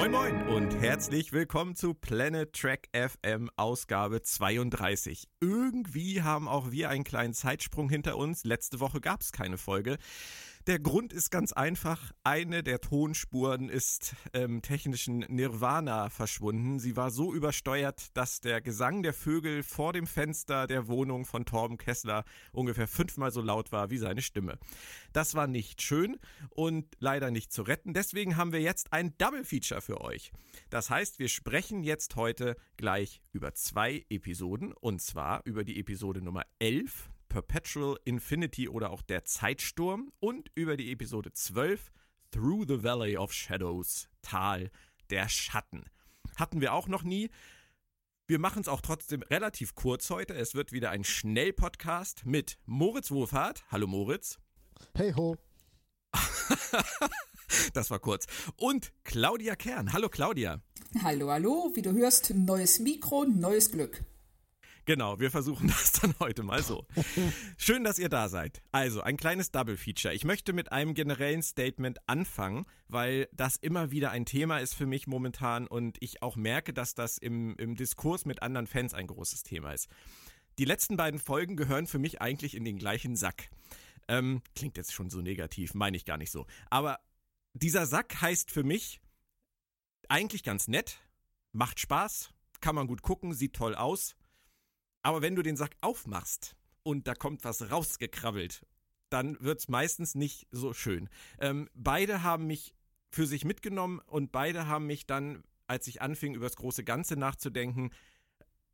Moin Moin und herzlich willkommen zu Planet Track FM Ausgabe 32. Irgendwie haben auch wir einen kleinen Zeitsprung hinter uns. Letzte Woche gab es keine Folge. Der Grund ist ganz einfach. Eine der Tonspuren ist im ähm, technischen Nirvana verschwunden. Sie war so übersteuert, dass der Gesang der Vögel vor dem Fenster der Wohnung von Torben Kessler ungefähr fünfmal so laut war wie seine Stimme. Das war nicht schön und leider nicht zu retten. Deswegen haben wir jetzt ein Double Feature für euch. Das heißt, wir sprechen jetzt heute gleich über zwei Episoden und zwar über die Episode Nummer 11 Perpetual Infinity oder auch der Zeitsturm und über die Episode 12 Through the Valley of Shadows, Tal der Schatten. Hatten wir auch noch nie. Wir machen es auch trotzdem relativ kurz heute. Es wird wieder ein Schnellpodcast mit Moritz Wohlfahrt. Hallo Moritz. Hey ho. das war kurz. Und Claudia Kern. Hallo Claudia. Hallo, hallo. Wie du hörst, neues Mikro, neues Glück. Genau, wir versuchen das dann heute mal so. Schön, dass ihr da seid. Also, ein kleines Double Feature. Ich möchte mit einem generellen Statement anfangen, weil das immer wieder ein Thema ist für mich momentan und ich auch merke, dass das im, im Diskurs mit anderen Fans ein großes Thema ist. Die letzten beiden Folgen gehören für mich eigentlich in den gleichen Sack. Ähm, klingt jetzt schon so negativ, meine ich gar nicht so. Aber dieser Sack heißt für mich eigentlich ganz nett, macht Spaß, kann man gut gucken, sieht toll aus, aber wenn du den Sack aufmachst und da kommt was rausgekrabbelt, dann wird es meistens nicht so schön. Ähm, beide haben mich für sich mitgenommen und beide haben mich dann, als ich anfing, über das große Ganze nachzudenken,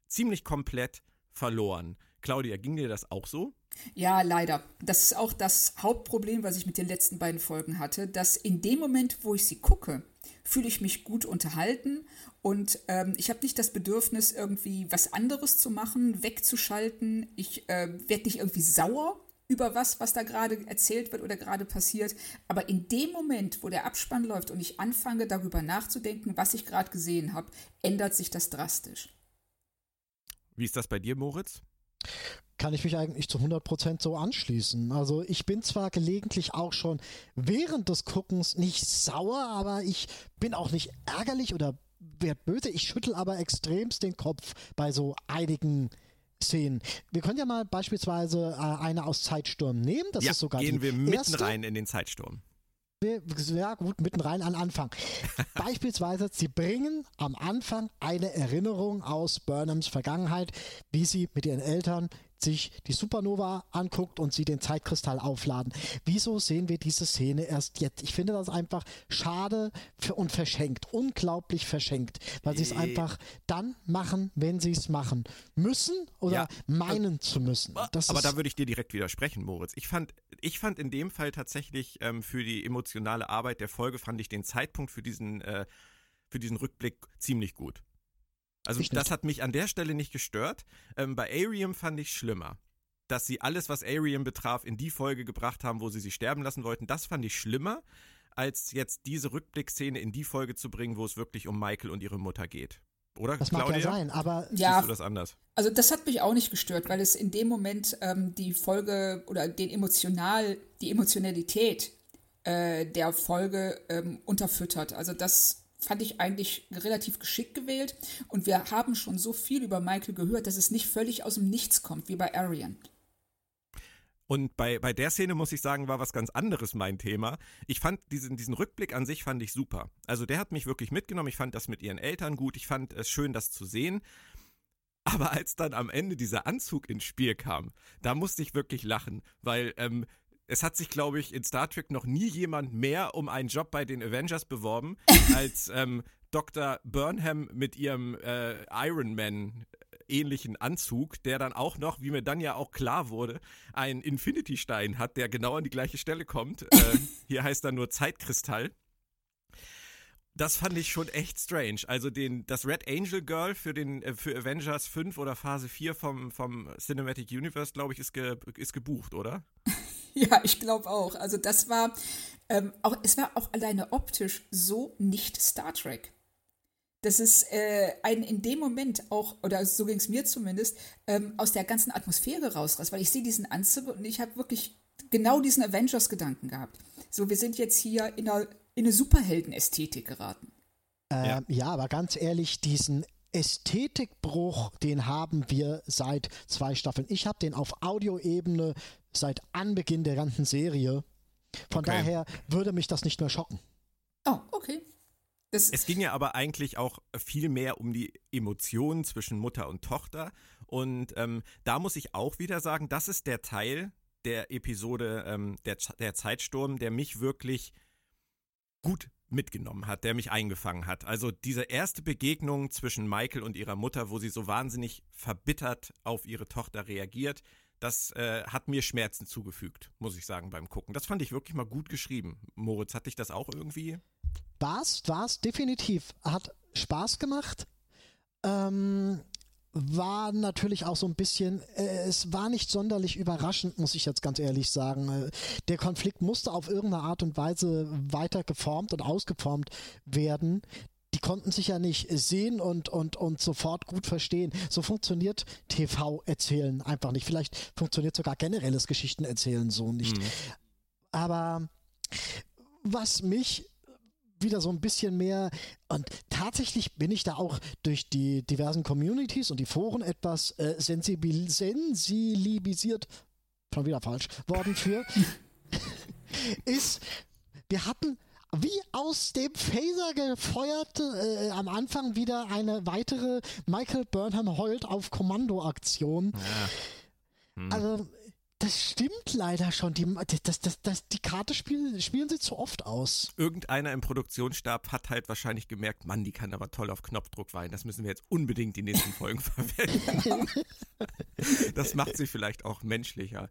ziemlich komplett verloren. Claudia, ging dir das auch so? Ja, leider. Das ist auch das Hauptproblem, was ich mit den letzten beiden Folgen hatte, dass in dem Moment, wo ich sie gucke, fühle ich mich gut unterhalten und ähm, ich habe nicht das Bedürfnis, irgendwie was anderes zu machen, wegzuschalten. Ich äh, werde nicht irgendwie sauer über was, was da gerade erzählt wird oder gerade passiert. Aber in dem Moment, wo der Abspann läuft und ich anfange darüber nachzudenken, was ich gerade gesehen habe, ändert sich das drastisch. Wie ist das bei dir, Moritz? Kann ich mich eigentlich zu 100% so anschließen. Also ich bin zwar gelegentlich auch schon während des Guckens nicht sauer, aber ich bin auch nicht ärgerlich oder werd böse. Ich schüttel aber extremst den Kopf bei so einigen Szenen. Wir können ja mal beispielsweise äh, eine aus Zeitsturm nehmen. Das ja, ist sogar gehen wir mitten erste. rein in den Zeitsturm. Ja, gut, mitten rein an Anfang. Beispielsweise, sie bringen am Anfang eine Erinnerung aus Burnhams Vergangenheit, wie sie mit ihren Eltern sich die Supernova anguckt und sie den Zeitkristall aufladen. Wieso sehen wir diese Szene erst jetzt? Ich finde das einfach schade und verschenkt, unglaublich verschenkt, weil sie es Äh. einfach dann machen, wenn sie es machen müssen oder Ja. meinen zu müssen. Das Aber da würde ich dir direkt widersprechen, Moritz. Ich fand, ich fand in dem Fall tatsächlich ähm, für die emotionale Arbeit der Folge fand ich den Zeitpunkt für diesen, äh, für diesen Rückblick ziemlich gut. Also Ich das nicht. hat mich an der Stelle nicht gestört. Ähm, bei Arium fand ich schlimmer. Dass sie alles, was Arium betraf, in die Folge gebracht haben, wo sie sie sterben lassen wollten, das fand ich schlimmer, als jetzt diese Rückblickszene in die Folge zu bringen, wo es wirklich um Michael und ihre Mutter geht. Oder, das mag Claudia? ja sein, aber Ja, Siehst du das anders? Also das hat mich auch nicht gestört, weil es in dem Moment ähm, die Folge oder den emotional, die Emotionalität äh, der Folge ähm, unterfüttert. Also das fand ich eigentlich relativ geschickt gewählt. Und wir haben schon so viel über Michael gehört, dass es nicht völlig aus dem Nichts kommt, wie bei Arian. Und bei, bei der Szene muss ich sagen, war was ganz anderes mein Thema. Ich fand diesen, diesen Rückblick an sich fand ich super. Also der hat mich wirklich mitgenommen. Ich fand das mit ihren Eltern gut. Ich fand es schön, das zu sehen. Aber als dann am Ende dieser Anzug ins Spiel kam, da musste ich wirklich lachen, weil ähm, es hat sich, glaube ich, in Star Trek noch nie jemand mehr um einen Job bei den Avengers beworben, als ähm, Dr. Burnham mit ihrem äh, Iron Man ähnlichen Anzug, der dann auch noch, wie mir dann ja auch klar wurde, einen Infinity-Stein hat, der genau an die gleiche Stelle kommt. Äh, hier heißt er nur Zeitkristall. Das fand ich schon echt strange. Also den, das Red Angel Girl für den äh, für Avengers 5 oder Phase 4 vom, vom Cinematic Universe, glaube ich, ist, ge, ist gebucht, oder? Ja, ich glaube auch. Also das war ähm, auch, es war auch alleine optisch so nicht Star Trek. Das ist äh, ein in dem Moment auch, oder so ging es mir zumindest, ähm, aus der ganzen Atmosphäre rausreißt, weil ich sehe diesen Anzug und ich habe wirklich genau diesen Avengers-Gedanken gehabt. So, wir sind jetzt hier in eine, in eine Superhelden-Ästhetik geraten. Ähm, ja. ja, aber ganz ehrlich, diesen Ästhetikbruch, den haben wir seit zwei Staffeln. Ich habe den auf Audioebene seit Anbeginn der ganzen Serie. Von okay. daher würde mich das nicht mehr schocken. Oh, okay. Das es ging ja aber eigentlich auch viel mehr um die Emotionen zwischen Mutter und Tochter. Und ähm, da muss ich auch wieder sagen, das ist der Teil der Episode, ähm, der, der Zeitsturm, der mich wirklich gut mitgenommen hat, der mich eingefangen hat. Also diese erste Begegnung zwischen Michael und ihrer Mutter, wo sie so wahnsinnig verbittert auf ihre Tochter reagiert, das äh, hat mir Schmerzen zugefügt, muss ich sagen, beim Gucken. Das fand ich wirklich mal gut geschrieben. Moritz, hat dich das auch irgendwie? War's, war's, definitiv. Hat Spaß gemacht. Ähm, war natürlich auch so ein bisschen, äh, es war nicht sonderlich überraschend, muss ich jetzt ganz ehrlich sagen. Äh, der Konflikt musste auf irgendeine Art und Weise weiter geformt und ausgeformt werden. Konnten sich ja nicht sehen und, und, und sofort gut verstehen. So funktioniert TV-Erzählen einfach nicht. Vielleicht funktioniert sogar generelles Geschichtenerzählen so nicht. Mhm. Aber was mich wieder so ein bisschen mehr und tatsächlich bin ich da auch durch die diversen Communities und die Foren etwas äh, sensibil sensibilisiert, schon wieder falsch, worden für, ist, wir hatten wie aus dem Phaser gefeuert äh, am Anfang wieder eine weitere Michael Burnham heult auf Kommando-Aktion. Ja. Hm. Also das stimmt leider schon. Die, das, das, das, die Karte spielen, spielen sie zu oft aus. Irgendeiner im Produktionsstab hat halt wahrscheinlich gemerkt, Mann, die kann aber toll auf Knopfdruck weinen. Das müssen wir jetzt unbedingt die nächsten Folgen verwenden. das macht sie vielleicht auch menschlicher.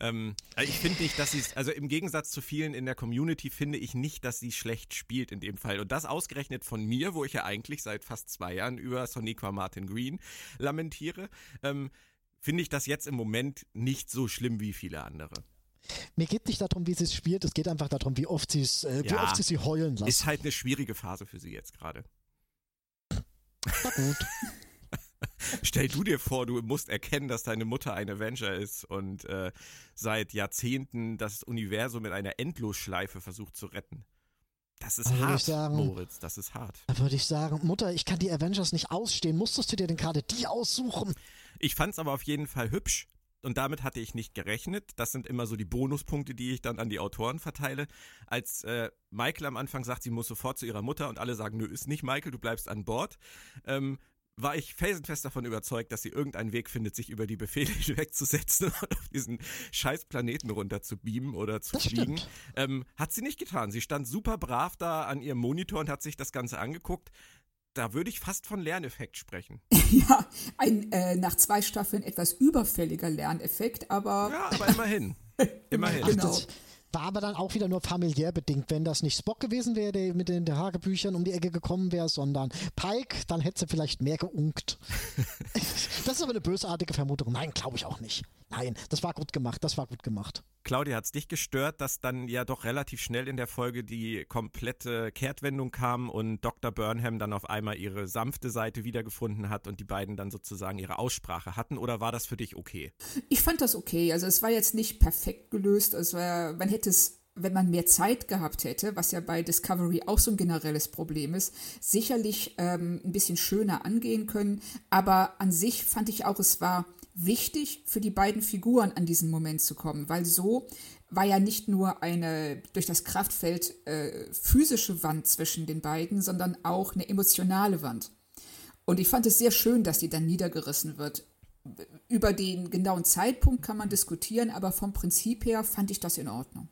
Ähm, also ich finde nicht, dass sie es, also im Gegensatz zu vielen in der Community finde ich nicht, dass sie schlecht spielt in dem Fall. Und das ausgerechnet von mir, wo ich ja eigentlich seit fast zwei Jahren über Soniqua Martin Green lamentiere. Ähm, finde ich das jetzt im Moment nicht so schlimm wie viele andere. Mir geht nicht darum, wie sie es spielt, es geht einfach darum, wie oft, äh, wie ja, oft sie sie heulen lassen. Ist halt eine schwierige Phase für sie jetzt gerade. Na gut. Stell du dir vor, du musst erkennen, dass deine Mutter ein Avenger ist und äh, seit Jahrzehnten das Universum in einer Endlosschleife versucht zu retten. Das ist da hart, sagen, Moritz, das ist hart. Da würde ich sagen, Mutter, ich kann die Avengers nicht ausstehen. Musstest du dir denn gerade die aussuchen? Ich fand es aber auf jeden Fall hübsch. Und damit hatte ich nicht gerechnet. Das sind immer so die Bonuspunkte, die ich dann an die Autoren verteile. Als äh, Michael am Anfang sagt, sie muss sofort zu ihrer Mutter und alle sagen, nö, ist nicht Michael, du bleibst an Bord, ähm, war ich felsenfest davon überzeugt, dass sie irgendeinen Weg findet, sich über die Befehle wegzusetzen und auf diesen scheiß Planeten runter zu beamen oder zu das fliegen. Ähm, hat sie nicht getan. Sie stand super brav da an ihrem Monitor und hat sich das Ganze angeguckt da würde ich fast von Lerneffekt sprechen. ja, ein äh, nach zwei Staffeln etwas überfälliger Lerneffekt, aber. Ja, aber immerhin. immerhin. genau. Das war aber dann auch wieder nur familiär bedingt. Wenn das nicht Spock gewesen wäre, der mit den Hagebüchern um die Ecke gekommen wäre, sondern Pike, dann hätte sie vielleicht mehr geunkt. das ist aber eine bösartige Vermutung. Nein, glaube ich auch nicht. Nein, das war gut gemacht, das war gut gemacht. Claudia, hat es dich gestört, dass dann ja doch relativ schnell in der Folge die komplette Kehrtwendung kam und Dr. Burnham dann auf einmal ihre sanfte Seite wiedergefunden hat und die beiden dann sozusagen ihre Aussprache hatten? Oder war das für dich okay? Ich fand das okay. Also es war jetzt nicht perfekt gelöst. Es war, man hätte es wenn man mehr Zeit gehabt hätte, was ja bei Discovery auch so ein generelles Problem ist, sicherlich ähm, ein bisschen schöner angehen können. Aber an sich fand ich auch, es war wichtig für die beiden Figuren an diesen Moment zu kommen, weil so war ja nicht nur eine durch das Kraftfeld äh, physische Wand zwischen den beiden, sondern auch eine emotionale Wand. Und ich fand es sehr schön, dass die dann niedergerissen wird. Über den genauen Zeitpunkt kann man diskutieren, aber vom Prinzip her fand ich das in Ordnung.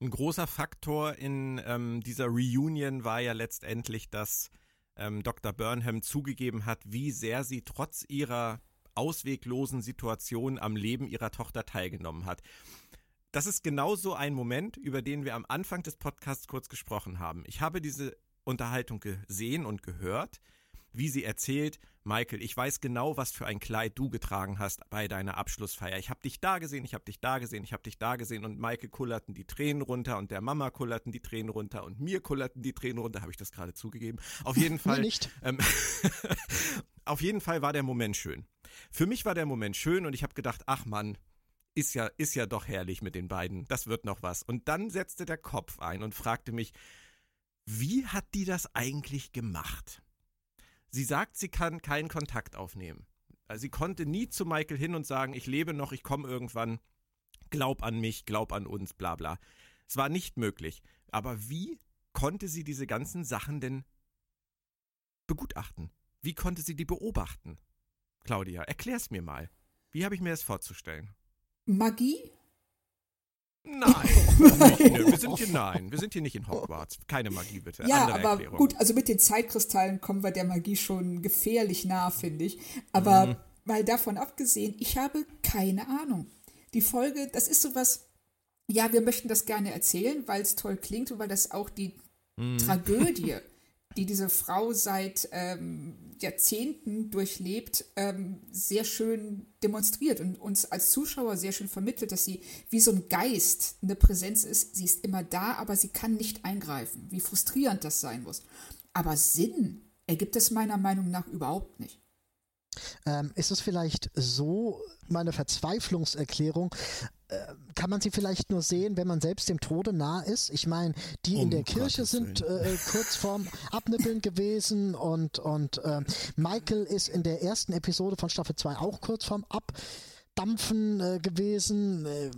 Ein großer Faktor in ähm, dieser Reunion war ja letztendlich, dass ähm, Dr. Burnham zugegeben hat, wie sehr sie trotz ihrer ausweglosen Situation am Leben ihrer Tochter teilgenommen hat. Das ist genau so ein Moment, über den wir am Anfang des Podcasts kurz gesprochen haben. Ich habe diese Unterhaltung gesehen und gehört wie sie erzählt, Michael, ich weiß genau, was für ein Kleid du getragen hast bei deiner Abschlussfeier. Ich habe dich da gesehen, ich habe dich da gesehen, ich habe dich da gesehen und Michael kullerten die Tränen runter und der Mama kullerten die Tränen runter und mir kullerten die Tränen runter. Habe ich das gerade zugegeben? Auf jeden Fall. nicht. Ähm, auf jeden Fall war der Moment schön. Für mich war der Moment schön und ich habe gedacht, ach Mann, ist ja, ist ja doch herrlich mit den beiden. Das wird noch was. Und dann setzte der Kopf ein und fragte mich, Wie hat die das eigentlich gemacht? Sie sagt, sie kann keinen Kontakt aufnehmen. Also sie konnte nie zu Michael hin und sagen, ich lebe noch, ich komme irgendwann, glaub an mich, glaub an uns, bla bla. Es war nicht möglich. Aber wie konnte sie diese ganzen Sachen denn begutachten? Wie konnte sie die beobachten? Claudia, erklär's mir mal. Wie habe ich mir das vorzustellen? Magie? Nein, nicht, wir sind hier nein, wir sind hier nicht in Hogwarts. Keine Magie bitte. Ja, Andere aber Erklärung. gut, also mit den Zeitkristallen kommen wir der Magie schon gefährlich nah, finde ich. Aber Mhm. mal davon abgesehen, ich habe keine Ahnung. Die Folge, das ist sowas, ja, wir möchten das gerne erzählen, weil es toll klingt und weil das auch die Mhm. Tragödie, die diese Frau seit ähm, Jahrzehnten durchlebt, ähm, sehr schön demonstriert und uns als Zuschauer sehr schön vermittelt, dass sie wie so ein Geist eine Präsenz ist. Sie ist immer da, aber sie kann nicht eingreifen. Wie frustrierend das sein muss. Aber Sinn ergibt es meiner Meinung nach überhaupt nicht. Ähm, ist es vielleicht so, meine Verzweiflungserklärung, kann man sie vielleicht nur sehen, wenn man selbst dem Tode nah ist? Ich meine, die in Um der Kirche sind äh, kurz vorm Abnippeln gewesen und, und äh, Michael ist in der ersten Episode von Staffel 2 auch kurz vorm Abdampfen äh, gewesen. Äh,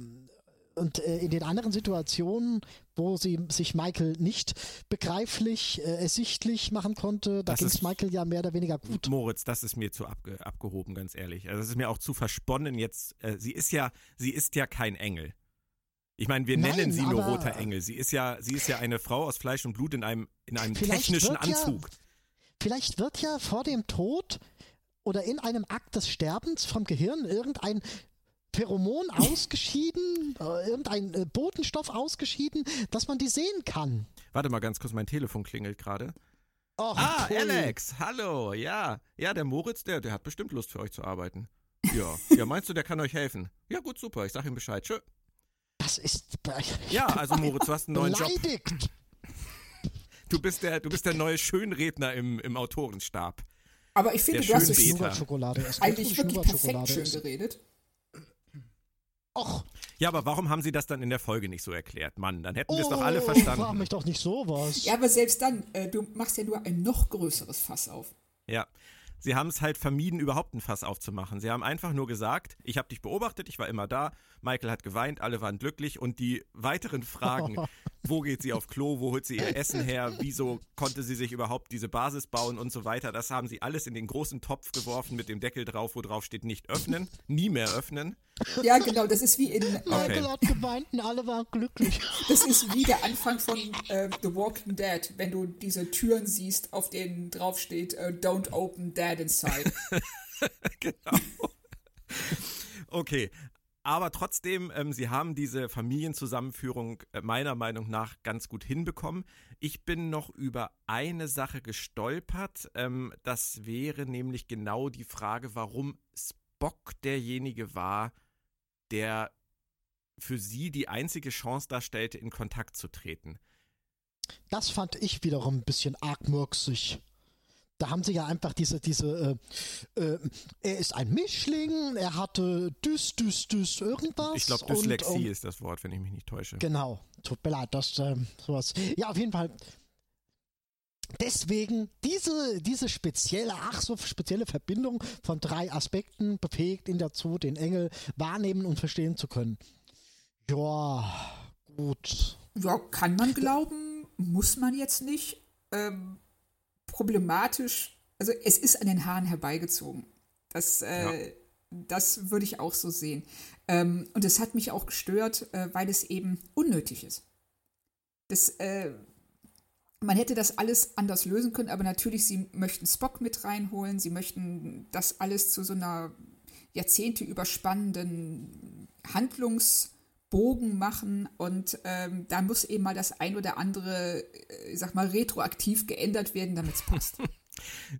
und äh, in den anderen Situationen, wo sie sich Michael nicht begreiflich, äh, ersichtlich machen konnte, da Das ging es ist- Michael ja mehr oder weniger gut. Moritz, das ist mir zu abge abgehoben, ganz ehrlich. Also das ist mir auch zu versponnen jetzt. Äh, sie ist ja, sie ist ja kein Engel. Ich meine, wir Nein, nennen sie nur roter Engel. Sie ist ja, sie ist ja eine Frau aus Fleisch und Blut in einem, in einem technischen wird ja- Anzug. Vielleicht wird ja vor dem Tod oder in einem Akt des Sterbens vom Gehirn irgendein Pheromon ausgeschieden, äh, irgendein äh, Botenstoff ausgeschieden, dass man die sehen kann. Warte mal ganz kurz, mein Telefon klingelt gerade. Och, Ah, pfui. Alex, hallo, ja. Ja, der Moritz, der, der hat bestimmt Lust für euch zu arbeiten. Ja, ja, meinst du, der kann euch helfen? Ja, gut, super, ich sag ihm Bescheid. Tschö. Das ist Ja, also Moritz, du hast einen neuen Job. beleidigt. Du bist der, du bist der neue Schönredner im, im Autorenstab. Aber ich finde, Der du hast essen. eigentlich wirklich perfekt schön geredet. Och, Ja, aber warum haben sie das dann in der Folge nicht so erklärt? Mann, dann hätten wir es oh, doch alle frag verstanden. mich doch nicht sowas. Ja, aber selbst dann, äh, du machst ja nur ein noch größeres Fass auf. Ja. Sie haben es halt vermieden, überhaupt ein Fass aufzumachen. Sie haben einfach nur gesagt, ich habe dich beobachtet, ich war immer da, Michael hat geweint, alle waren glücklich und die weiteren Fragen, wo geht sie auf Klo, wo holt sie ihr Essen her, wieso konnte sie sich überhaupt diese Basis bauen und so weiter, das haben sie alles in den großen Topf geworfen mit dem Deckel drauf, wo drauf steht nicht öffnen, nie mehr öffnen. Ja, genau, das ist wie in Michael hat geweint und alle waren glücklich. Das ist wie der Anfang von äh, The Walking Dead, wenn du diese Türen siehst, auf denen draufsteht äh, Don't open dead inside. genau. Okay. Aber trotzdem, ähm, sie haben diese Familienzusammenführung äh, meiner Meinung nach ganz gut hinbekommen. Ich bin noch über eine Sache gestolpert. Ähm, das wäre nämlich genau die Frage, warum Spock derjenige war, der für sie die einzige Chance darstellte, in Kontakt zu treten. Das fand ich wiederum ein bisschen arg murksig. Da haben sie ja einfach diese, diese, äh, äh, er ist ein Mischling, er hatte düs, düs, düs, irgendwas. Ich glaube, Dyslexie und, ist das Wort, wenn ich mich nicht täusche. Genau, tut mir leid, das, ähm, sowas. Ja, auf jeden Fall. Deswegen diese, diese spezielle, ach so spezielle Verbindung von drei Aspekten befähigt ihn dazu, den Engel wahrnehmen und verstehen zu können. Ja, gut. ja, kann man glauben, muss man jetzt nicht. Ähm, problematisch, also es ist an den Haaren herbeigezogen. Das, äh, das würde ich auch so sehen. Ähm, und es hat mich auch gestört, äh, weil es eben unnötig ist. Das, äh, man hätte das alles anders lösen können, aber natürlich, sie möchten Spock mit reinholen, sie möchten das alles zu so einer Jahrzehnte überspannenden Handlungsbogen machen und ähm, da muss eben mal das ein oder andere, äh, ich sag mal, retroaktiv geändert werden, damit es passt.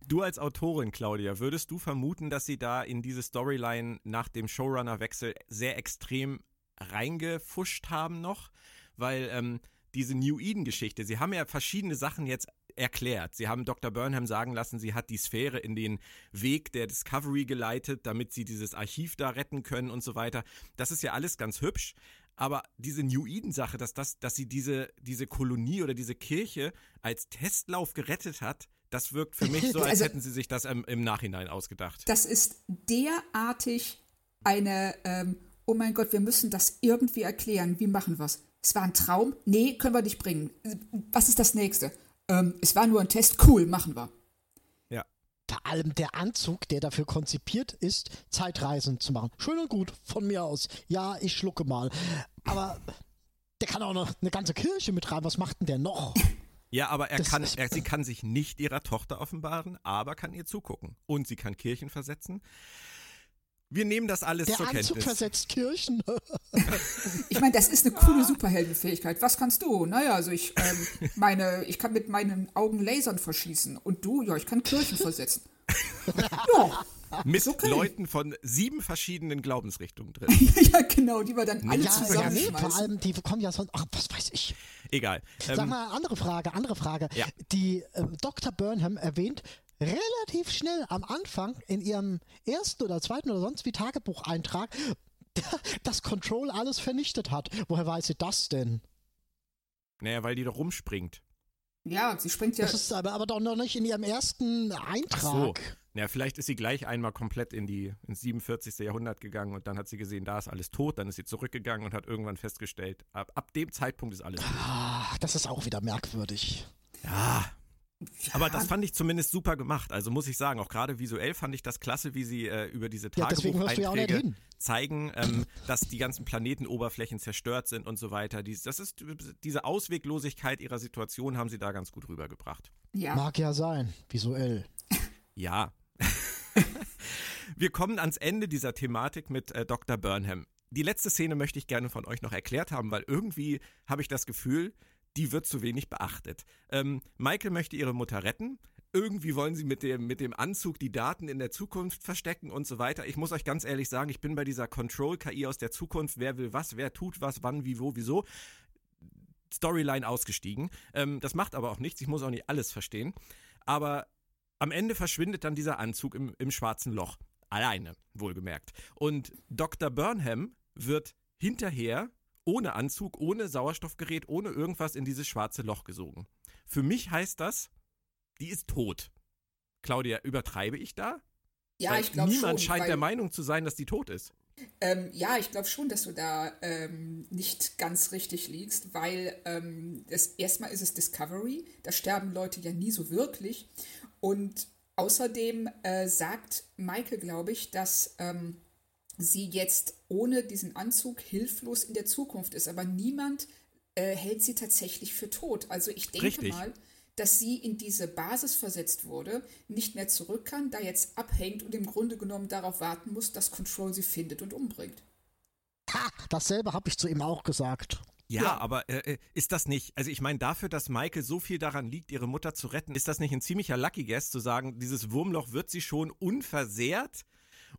Du als Autorin, Claudia, würdest du vermuten, dass sie da in diese Storyline nach dem Showrunner-Wechsel sehr extrem reingefuscht haben noch? Weil ähm, diese New Eden-Geschichte, sie haben ja verschiedene Sachen jetzt erklärt. Sie haben Dr. Burnham sagen lassen, sie hat die Sphäre in den Weg der Discovery geleitet, damit sie dieses Archiv da retten können und so weiter. Das ist ja alles ganz hübsch. Aber diese New Eden-Sache, dass, das, dass sie diese, diese Kolonie oder diese Kirche als Testlauf gerettet hat, das wirkt für mich so, als also, hätten sie sich das im, im, Nachhinein ausgedacht. Das ist derartig eine, ähm, oh mein Gott, wir müssen das irgendwie erklären. Wie machen wir es? Es war ein Traum? Nee, können wir nicht bringen. Was ist das nächste? Ähm, es war nur ein Test. Cool, machen wir. Vor allem der Anzug, der dafür konzipiert ist, Zeitreisen zu machen. Schön und gut, von mir aus. Ja, ich schlucke mal. Aber der kann auch noch eine ganze Kirche mit rein. Was macht denn der noch? Ja, aber er kann, er, sie kann sich nicht ihrer Tochter offenbaren, aber kann ihr zugucken. Und sie kann Kirchen versetzen. Wir nehmen das alles Der zur Anzug Kenntnis. versetzt Kirchen. ich meine, das ist eine coole Superheldenfähigkeit. Was kannst du? Naja, also ich ähm, meine, ich kann mit meinen Augen Lasern verschießen. Und du? Ja, ich kann Kirchen versetzen. ja. Mit okay. Leuten von sieben verschiedenen Glaubensrichtungen drin. ja, genau, die wir dann alle ja, zusammenschmeißen. Ja, nee, vor allem, die kommen ja sonst, ach, was weiß ich. Egal. Sag ähm, mal, andere Frage, andere Frage. Ja. Die ähm, Dr. Burnham erwähnt relativ schnell am Anfang in ihrem ersten oder zweiten oder sonst wie Tagebucheintrag, dass Control alles vernichtet hat. Woher weiß sie das denn? Naja, weil die doch rumspringt. Ja, sie springt ja. Das ist aber, aber doch noch nicht in ihrem ersten Eintrag. Ach so. Ja, vielleicht ist sie gleich einmal komplett in die, ins 47. Jahrhundert gegangen und dann hat sie gesehen, da ist alles tot, dann ist sie zurückgegangen und hat irgendwann festgestellt, ab, ab dem Zeitpunkt ist alles tot. Ah, das ist auch wieder merkwürdig. Ja, ja. Aber das fand ich zumindest super gemacht. Also muss ich sagen, auch gerade visuell fand ich das klasse, wie sie äh, über diese Tagebucheinträge ja, zeigen, ähm, dass die ganzen Planetenoberflächen zerstört sind und so weiter. Dies, das ist diese Ausweglosigkeit ihrer Situation haben sie da ganz gut rübergebracht. Ja. Mag ja sein, visuell. Ja. Wir kommen ans Ende dieser Thematik mit äh, Dr. Burnham. Die letzte Szene möchte ich gerne von euch noch erklärt haben, weil irgendwie habe ich das Gefühl, die wird zu wenig beachtet. Ähm, Michael möchte ihre Mutter retten. Irgendwie wollen sie mit dem, mit dem Anzug die Daten in der Zukunft verstecken und so weiter. Ich muss euch ganz ehrlich sagen, ich bin bei dieser Control-KI aus der Zukunft, wer will was, wer tut was, wann, wie, wo, wieso. Storyline ausgestiegen. Ähm, das macht aber auch nichts, ich muss auch nicht alles verstehen. Aber am Ende verschwindet dann dieser Anzug im, im schwarzen Loch. Alleine, wohlgemerkt. Und Dr. Burnham wird hinterher ohne Anzug, ohne Sauerstoffgerät, ohne irgendwas in dieses schwarze Loch gesogen. Für mich heißt das, die ist tot. Claudia, übertreibe ich da? Ja, weil ich glaube schon. Niemand scheint der Meinung zu sein, dass die tot ist. Ähm, ja, ich glaube schon, dass du da ähm, nicht ganz richtig liegst, weil ähm, das, erstmal ist es Discovery, da sterben Leute ja nie so wirklich. Und außerdem äh, sagt Michael, glaube ich, dass ähm, sie jetzt ohne diesen Anzug hilflos in der Zukunft ist. Aber niemand äh, hält sie tatsächlich für tot. Also ich denke Richtig. mal, dass sie in diese Basis versetzt wurde, nicht mehr zurück kann, da jetzt abhängt und im Grunde genommen darauf warten muss, dass Control sie findet und umbringt. Ha, dasselbe habe ich zu ihm auch gesagt. Ja, ja, aber äh, äh, ist das nicht, also ich meine, dafür, dass Michael so viel daran liegt, ihre Mutter zu retten, ist das nicht ein ziemlicher Lucky Guess, zu sagen, dieses Wurmloch wird sie schon unversehrt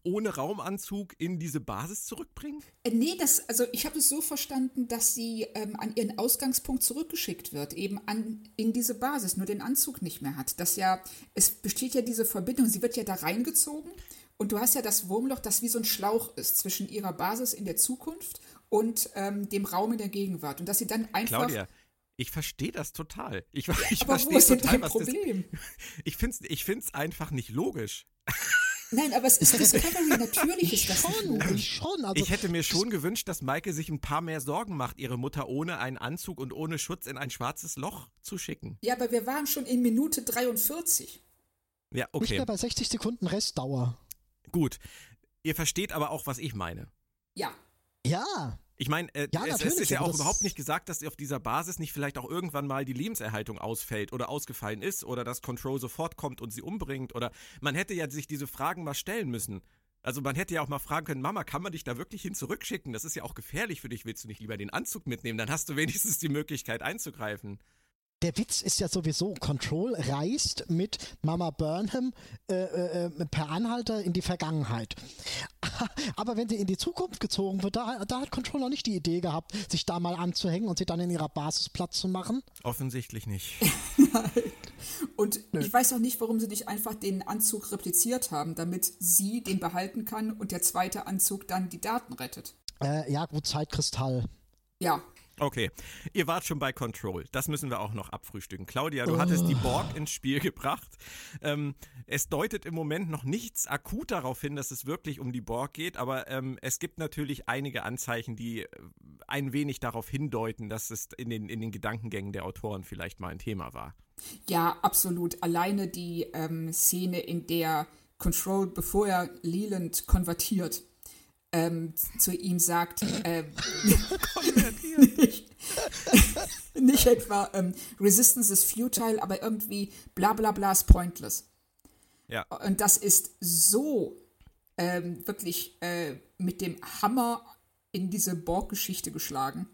ohne Raumanzug in diese Basis zurückbringen? Äh, nee, das, also ich habe es so verstanden, dass sie ähm, an ihren Ausgangspunkt zurückgeschickt wird, eben an, in diese Basis, nur den Anzug nicht mehr hat. Das ja, es besteht ja diese Verbindung, sie wird ja da reingezogen und du hast ja das Wurmloch, das wie so ein Schlauch ist zwischen ihrer Basis in der Zukunft und ähm, dem Raum in der Gegenwart. Und dass sie dann einfach. Claudia. Ich verstehe das total. Ich, ich aber verstehe wo ist total, denn dein Problem? Das, ich finde es einfach nicht logisch. Nein, aber es ist Discovery, natürlich ist das schon. Ich, schon also ich hätte mir schon gewünscht, dass Maike sich ein paar mehr Sorgen macht, ihre Mutter ohne einen Anzug und ohne Schutz in ein schwarzes Loch zu schicken. Ja, aber wir waren schon in Minute 43. Ja, okay. Nicht mehr bei 60 Sekunden Restdauer. Gut. Ihr versteht aber auch, was ich meine. Ja. Ja. Ich meine, äh, ja, es, es, ist ja auch überhaupt nicht gesagt, dass auf dieser Basis nicht vielleicht auch irgendwann mal die Lebenserhaltung ausfällt oder ausgefallen ist oder dass Control sofort kommt und sie umbringt oder man hätte ja sich diese Fragen mal stellen müssen. Also man hätte ja auch mal fragen können, Mama, kann man dich da wirklich hin zurückschicken? Das ist ja auch gefährlich für dich. Willst du nicht lieber den Anzug mitnehmen? Dann hast du wenigstens die Möglichkeit einzugreifen der Witz ist ja sowieso, Control reist mit Mama Burnham äh, äh, äh, per Anhalter in die Vergangenheit. Aber wenn sie in die Zukunft gezogen wird, da, da, hat Control noch nicht die Idee gehabt, sich da mal anzuhängen und sie dann in ihrer Basis Platz zu machen. Offensichtlich nicht. und Nö. ich weiß auch nicht, warum sie nicht einfach den Anzug repliziert haben, damit sie den behalten kann und der zweite Anzug dann die Daten rettet. Äh, ja, gut, Zeitkristall. Ja. Okay, ihr wart schon bei Control. Das müssen wir auch noch abfrühstücken. Claudia, du oh. hattest die Borg ins Spiel gebracht. Ähm, es deutet im Moment noch nichts akut darauf hin, dass es wirklich um die Borg geht, aber ähm, es gibt natürlich einige Anzeichen, die äh, ein wenig darauf hindeuten, dass es in den, in den Gedankengängen der Autoren vielleicht mal ein Thema war. Ja, absolut. Alleine die ähm, Szene, in der Control, bevor er Leland konvertiert, ähm, zu ihm sagt, äh, nicht, nicht, etwa ähm, Resistance is futile, aber irgendwie bla bla bla ist pointless. Ja. Und das ist so ähm, wirklich äh, mit dem Hammer in diese Borg-Geschichte geschlagen,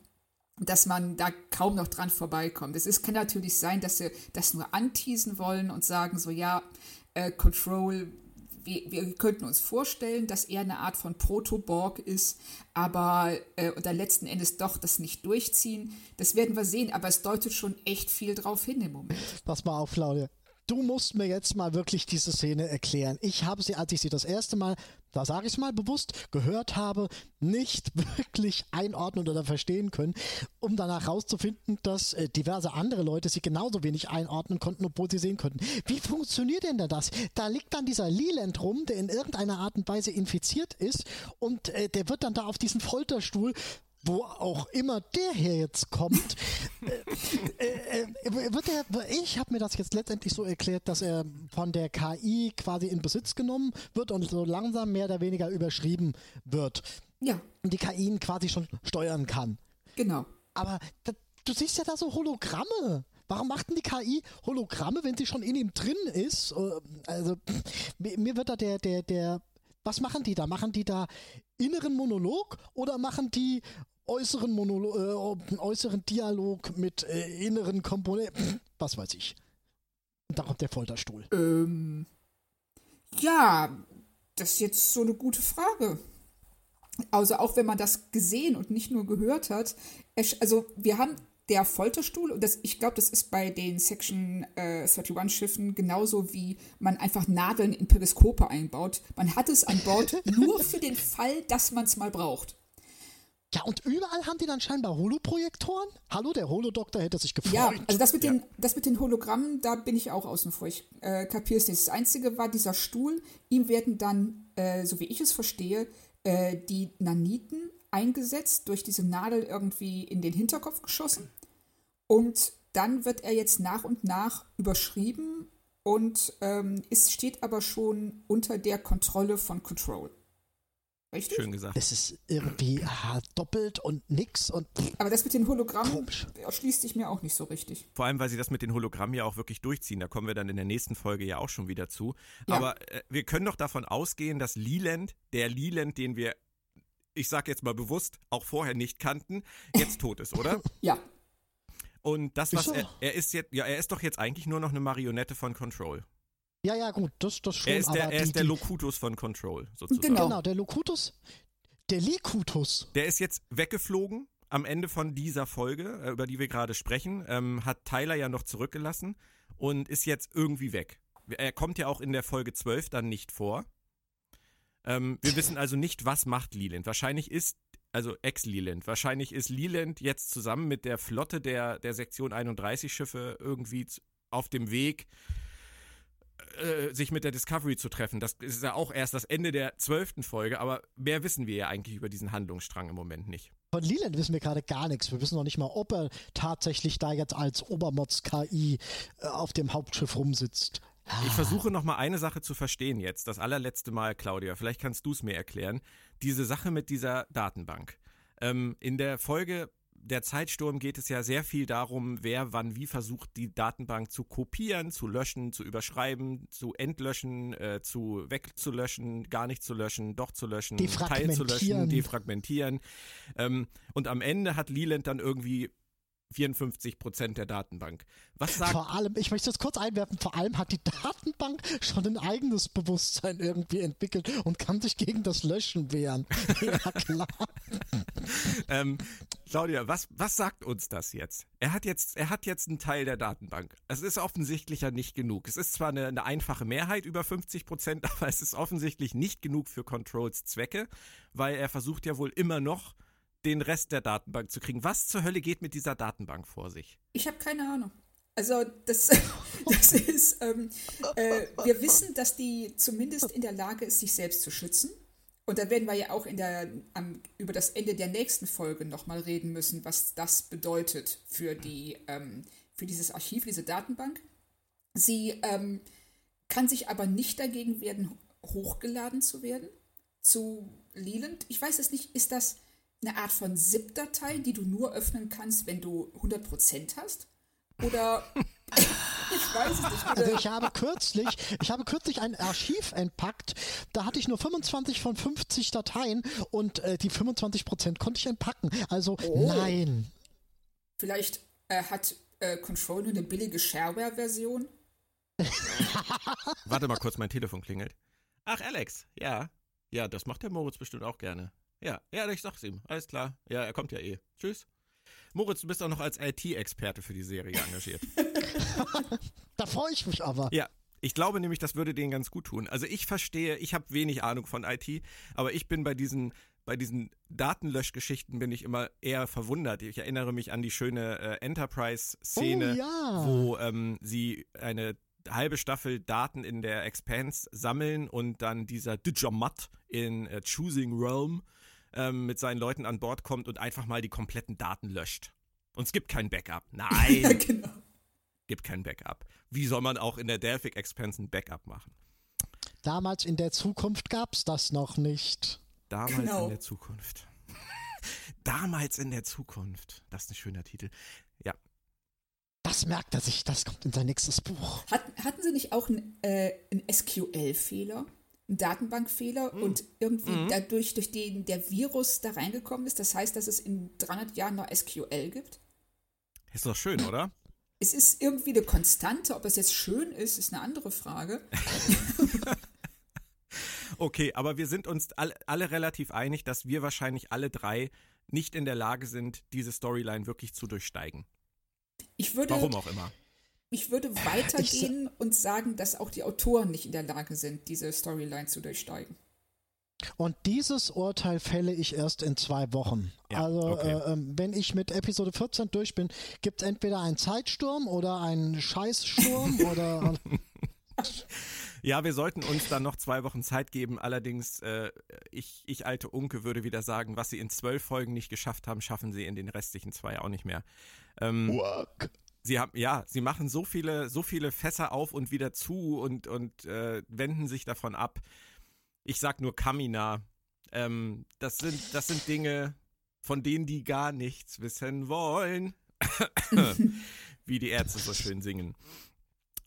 dass man da kaum noch dran vorbeikommt. Es ist, kann natürlich sein, dass sie das nur anteasen wollen und sagen so, ja, äh, Control wir, wir, könnten uns vorstellen, dass er eine Art von Proto-Borg ist, aber äh, und dann letzten Endes doch das nicht durchziehen. Das werden wir sehen, aber es deutet schon echt viel drauf hin im Moment. Pass mal auf, Claudia du musst mir jetzt mal wirklich diese Szene erklären. Ich habe sie, als ich sie das erste Mal, da sage ich es mal bewusst, gehört habe, nicht wirklich einordnen oder verstehen können, um danach herauszufinden, dass äh, diverse andere Leute sie genauso wenig einordnen konnten, obwohl sie sehen konnten. Wie funktioniert denn da das? Da liegt dann dieser Leland rum, der in irgendeiner Art und Weise infiziert ist und äh, der wird dann da auf diesen Folterstuhl wo auch immer der hier jetzt kommt, äh, äh, äh, wird er, ich habe mir das jetzt letztendlich so erklärt, dass er von der KI quasi in Besitz genommen wird und so langsam mehr oder weniger überschrieben wird. Ja. Und die KI ihn quasi schon steuern kann. Genau. Aber da, du siehst ja da so Hologramme. Warum macht denn die KI Hologramme, wenn sie schon in ihm drin ist? Also, mir wird da der, der, der was machen die da? Machen die da inneren Monolog oder machen die äußeren, Monolo äh, äußeren Dialog mit äh, inneren Komponenten? Was weiß ich. Und da kommt der Folterstuhl. Ähm, ja, das ist jetzt so eine gute Frage. Also auch wenn man das gesehen und nicht nur gehört hat. Also wir haben der Folterstuhl, und das, ich glaube, das ist bei den Section äh, 31-Schiffen genauso wie man einfach Nadeln in Periskope einbaut. Man hat es an Bord nur für den Fall, dass man es mal braucht. Ja, und überall haben die dann scheinbar Holoprojektoren? Hallo, der Holodoktor hätte sich gefreut. Ja, also das mit, ja. den, das mit den Hologrammen, da bin ich auch außen vor. Ich äh, kapiere es nicht. Das Einzige war dieser Stuhl. Ihm werden dann, äh, so wie ich es verstehe, äh, die Naniten eingesetzt, durch diese Nadel irgendwie in den Hinterkopf geschossen. Und dann wird er jetzt nach und nach überschrieben und ähm, es steht aber schon unter der Kontrolle von Control. Richtig? Schön gesagt. Es ist irgendwie ah, doppelt und nix und. Aber das mit den Hologrammen erschließt sich mir auch nicht so richtig. Vor allem, weil sie das mit den Hologrammen ja auch wirklich durchziehen. Da kommen wir dann in der nächsten Folge ja auch schon wieder zu. Ja. Aber äh, wir können doch davon ausgehen, dass Leland, der Leland, den wir, ich sag jetzt mal bewusst, auch vorher nicht kannten, jetzt tot ist, oder? ja. Und das, was er, er ist jetzt, ja, er ist doch jetzt eigentlich nur noch eine Marionette von Control. Ja, ja, gut, das, das schon. Er ist der, er die, ist der Locutus von Control, sozusagen. Genau, genau der Locutus, der Likutus. Der ist jetzt weggeflogen am Ende von dieser Folge, äh, über die wir gerade sprechen, ähm, hat Tyler ja noch zurückgelassen und ist jetzt irgendwie weg. Er kommt ja auch in der Folge 12 dann nicht vor. Ähm, wir wissen also nicht, was macht Leland. Wahrscheinlich ist also Ex-Leland. Wahrscheinlich ist Leland jetzt zusammen mit der Flotte der, der Sektion 31 Schiffe irgendwie auf dem Weg, äh, sich mit der Discovery zu treffen. Das ist ja auch erst das Ende der zwölften Folge, aber mehr wissen wir ja eigentlich über diesen Handlungsstrang im Moment nicht. Von Leland wissen wir gerade gar nichts. Wir wissen noch nicht mal, ob er tatsächlich da jetzt als Obermods-KI äh, auf dem Hauptschiff rumsitzt. Ich versuche noch mal eine Sache zu verstehen jetzt, das allerletzte Mal, Claudia. Vielleicht kannst du es mir erklären. Diese Sache mit dieser Datenbank. Ähm, in der Folge der Zeitsturm geht es ja sehr viel darum, wer wann wie versucht, die Datenbank zu kopieren, zu löschen, zu überschreiben, zu entlöschen, äh, zu wegzulöschen, gar nicht zu löschen, doch zu löschen, Teil zu löschen, defragmentieren. Ähm, und am Ende hat Leland dann irgendwie 54 Prozent der Datenbank. Was sagt vor allem, ich möchte das kurz einwerfen, vor allem hat die Datenbank schon ein eigenes Bewusstsein irgendwie entwickelt und kann sich gegen das Löschen wehren. ja, klar. ähm, Claudia, was, was sagt uns das jetzt? Er hat jetzt, er hat jetzt einen Teil der Datenbank. Es ist offensichtlich ja nicht genug. Es ist zwar eine, eine einfache Mehrheit über 50 Prozent, aber es ist offensichtlich nicht genug für Controls Zwecke, weil er versucht ja wohl immer noch den Rest der Datenbank zu kriegen. Was zur Hölle geht mit dieser Datenbank vor sich? Ich habe keine Ahnung. Also das, das ist, ähm, äh, wir wissen, dass die zumindest in der Lage ist, sich selbst zu schützen. Und da werden wir ja auch in der, am, über das Ende der nächsten Folge nochmal reden müssen, was das bedeutet für, die, ähm, für dieses Archiv, diese Datenbank. Sie ähm, kann sich aber nicht dagegen werden, hochgeladen zu werden zu Leland. Ich weiß es nicht, ist das eine Art von ZIP-Datei, die du nur öffnen kannst, wenn du 100% hast? Oder ich weiß es nicht. Also ich habe kürzlich, ich habe kürzlich ein Archiv entpackt, da hatte ich nur 25 von 50 Dateien und äh, die 25 Prozent konnte ich entpacken. Also oh. nein. Vielleicht äh, hat äh, Control nur eine billige Shareware-Version. Warte mal kurz, mein Telefon klingelt. Ach, Alex, ja. Ja, das macht der Moritz bestimmt auch gerne. Ja, ja, ich sag's ihm. Alles klar. Ja, er kommt ja eh. Tschüss. Moritz, du bist auch noch als IT-Experte für die Serie engagiert. da freue ich mich aber. Ja, ich glaube nämlich, das würde denen ganz gut tun. Also ich verstehe, ich habe wenig Ahnung von IT, aber ich bin bei diesen bei diesen Datenlöschgeschichten bin ich immer eher verwundert. Ich erinnere mich an die schöne äh, Enterprise-Szene, oh, ja. wo ähm, sie eine halbe Staffel Daten in der Expanse sammeln und dann dieser Dijamat in äh, Choosing Realm ähm, mit seinen Leuten an Bord kommt und einfach mal die kompletten Daten löscht. Und es gibt kein Backup. Nein. ja, genau. Gibt kein Backup. Wie soll man auch in der Delphic Expanse ein Backup machen? Damals in der Zukunft gab es das noch nicht. Damals genau. in der Zukunft. Damals in der Zukunft. Das ist ein schöner Titel. Ja. Das merkt er sich, das kommt in sein nächstes Buch. Hat, hatten Sie nicht auch einen, äh, einen SQL-Fehler? Einen Datenbankfehler mhm. und irgendwie mhm. dadurch, durch den der Virus da reingekommen ist? Das heißt, dass es in 300 Jahren noch SQL gibt? Ist doch schön, oder? Es ist irgendwie eine Konstante. Ob es jetzt schön ist, ist eine andere Frage. okay, aber wir sind uns alle, alle relativ einig, dass wir wahrscheinlich alle drei nicht in der Lage sind, diese Storyline wirklich zu durchsteigen. Ich würde, Warum auch immer. Ich würde weitergehen ich, und sagen, dass auch die Autoren nicht in der Lage sind, diese Storyline zu durchsteigen. Und dieses Urteil fälle ich erst in zwei Wochen. Ja, also okay. äh, ähm, wenn ich mit Episode 14 durch bin, gibt es entweder einen Zeitsturm oder einen Scheißsturm oder. Ja, wir sollten uns dann noch zwei Wochen Zeit geben. Allerdings, äh, ich, ich, alte Unke, würde wieder sagen, was sie in zwölf Folgen nicht geschafft haben, schaffen sie in den restlichen zwei auch nicht mehr. Ähm, sie haben, ja, sie machen so viele, so viele Fässer auf und wieder zu und, und äh, wenden sich davon ab. Ich sag nur Kamina. Ähm, das sind, das sind Dinge, von denen die gar nichts wissen wollen. Wie die Ärzte so schön singen.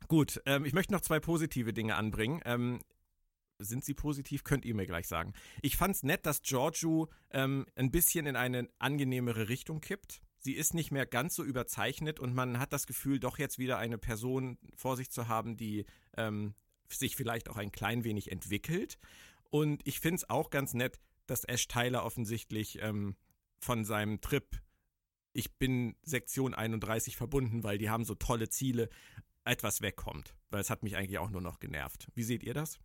Gut, ähm, ich möchte noch zwei positive Dinge anbringen. Ähm, sind sie positiv? Könnt ihr mir gleich sagen. Ich fand es nett, dass Giorgio ähm, ein bisschen in eine angenehmere Richtung kippt. Sie ist nicht mehr ganz so überzeichnet und man hat das Gefühl, doch jetzt wieder eine Person vor sich zu haben, die ähm, sich vielleicht auch ein klein wenig entwickelt. Und ich finde es auch ganz nett, dass Ash Tyler offensichtlich ähm, von seinem Trip ich bin Sektion 31 verbunden, weil die haben so tolle Ziele, etwas wegkommt. Weil es hat mich eigentlich auch nur noch genervt. Wie seht ihr das?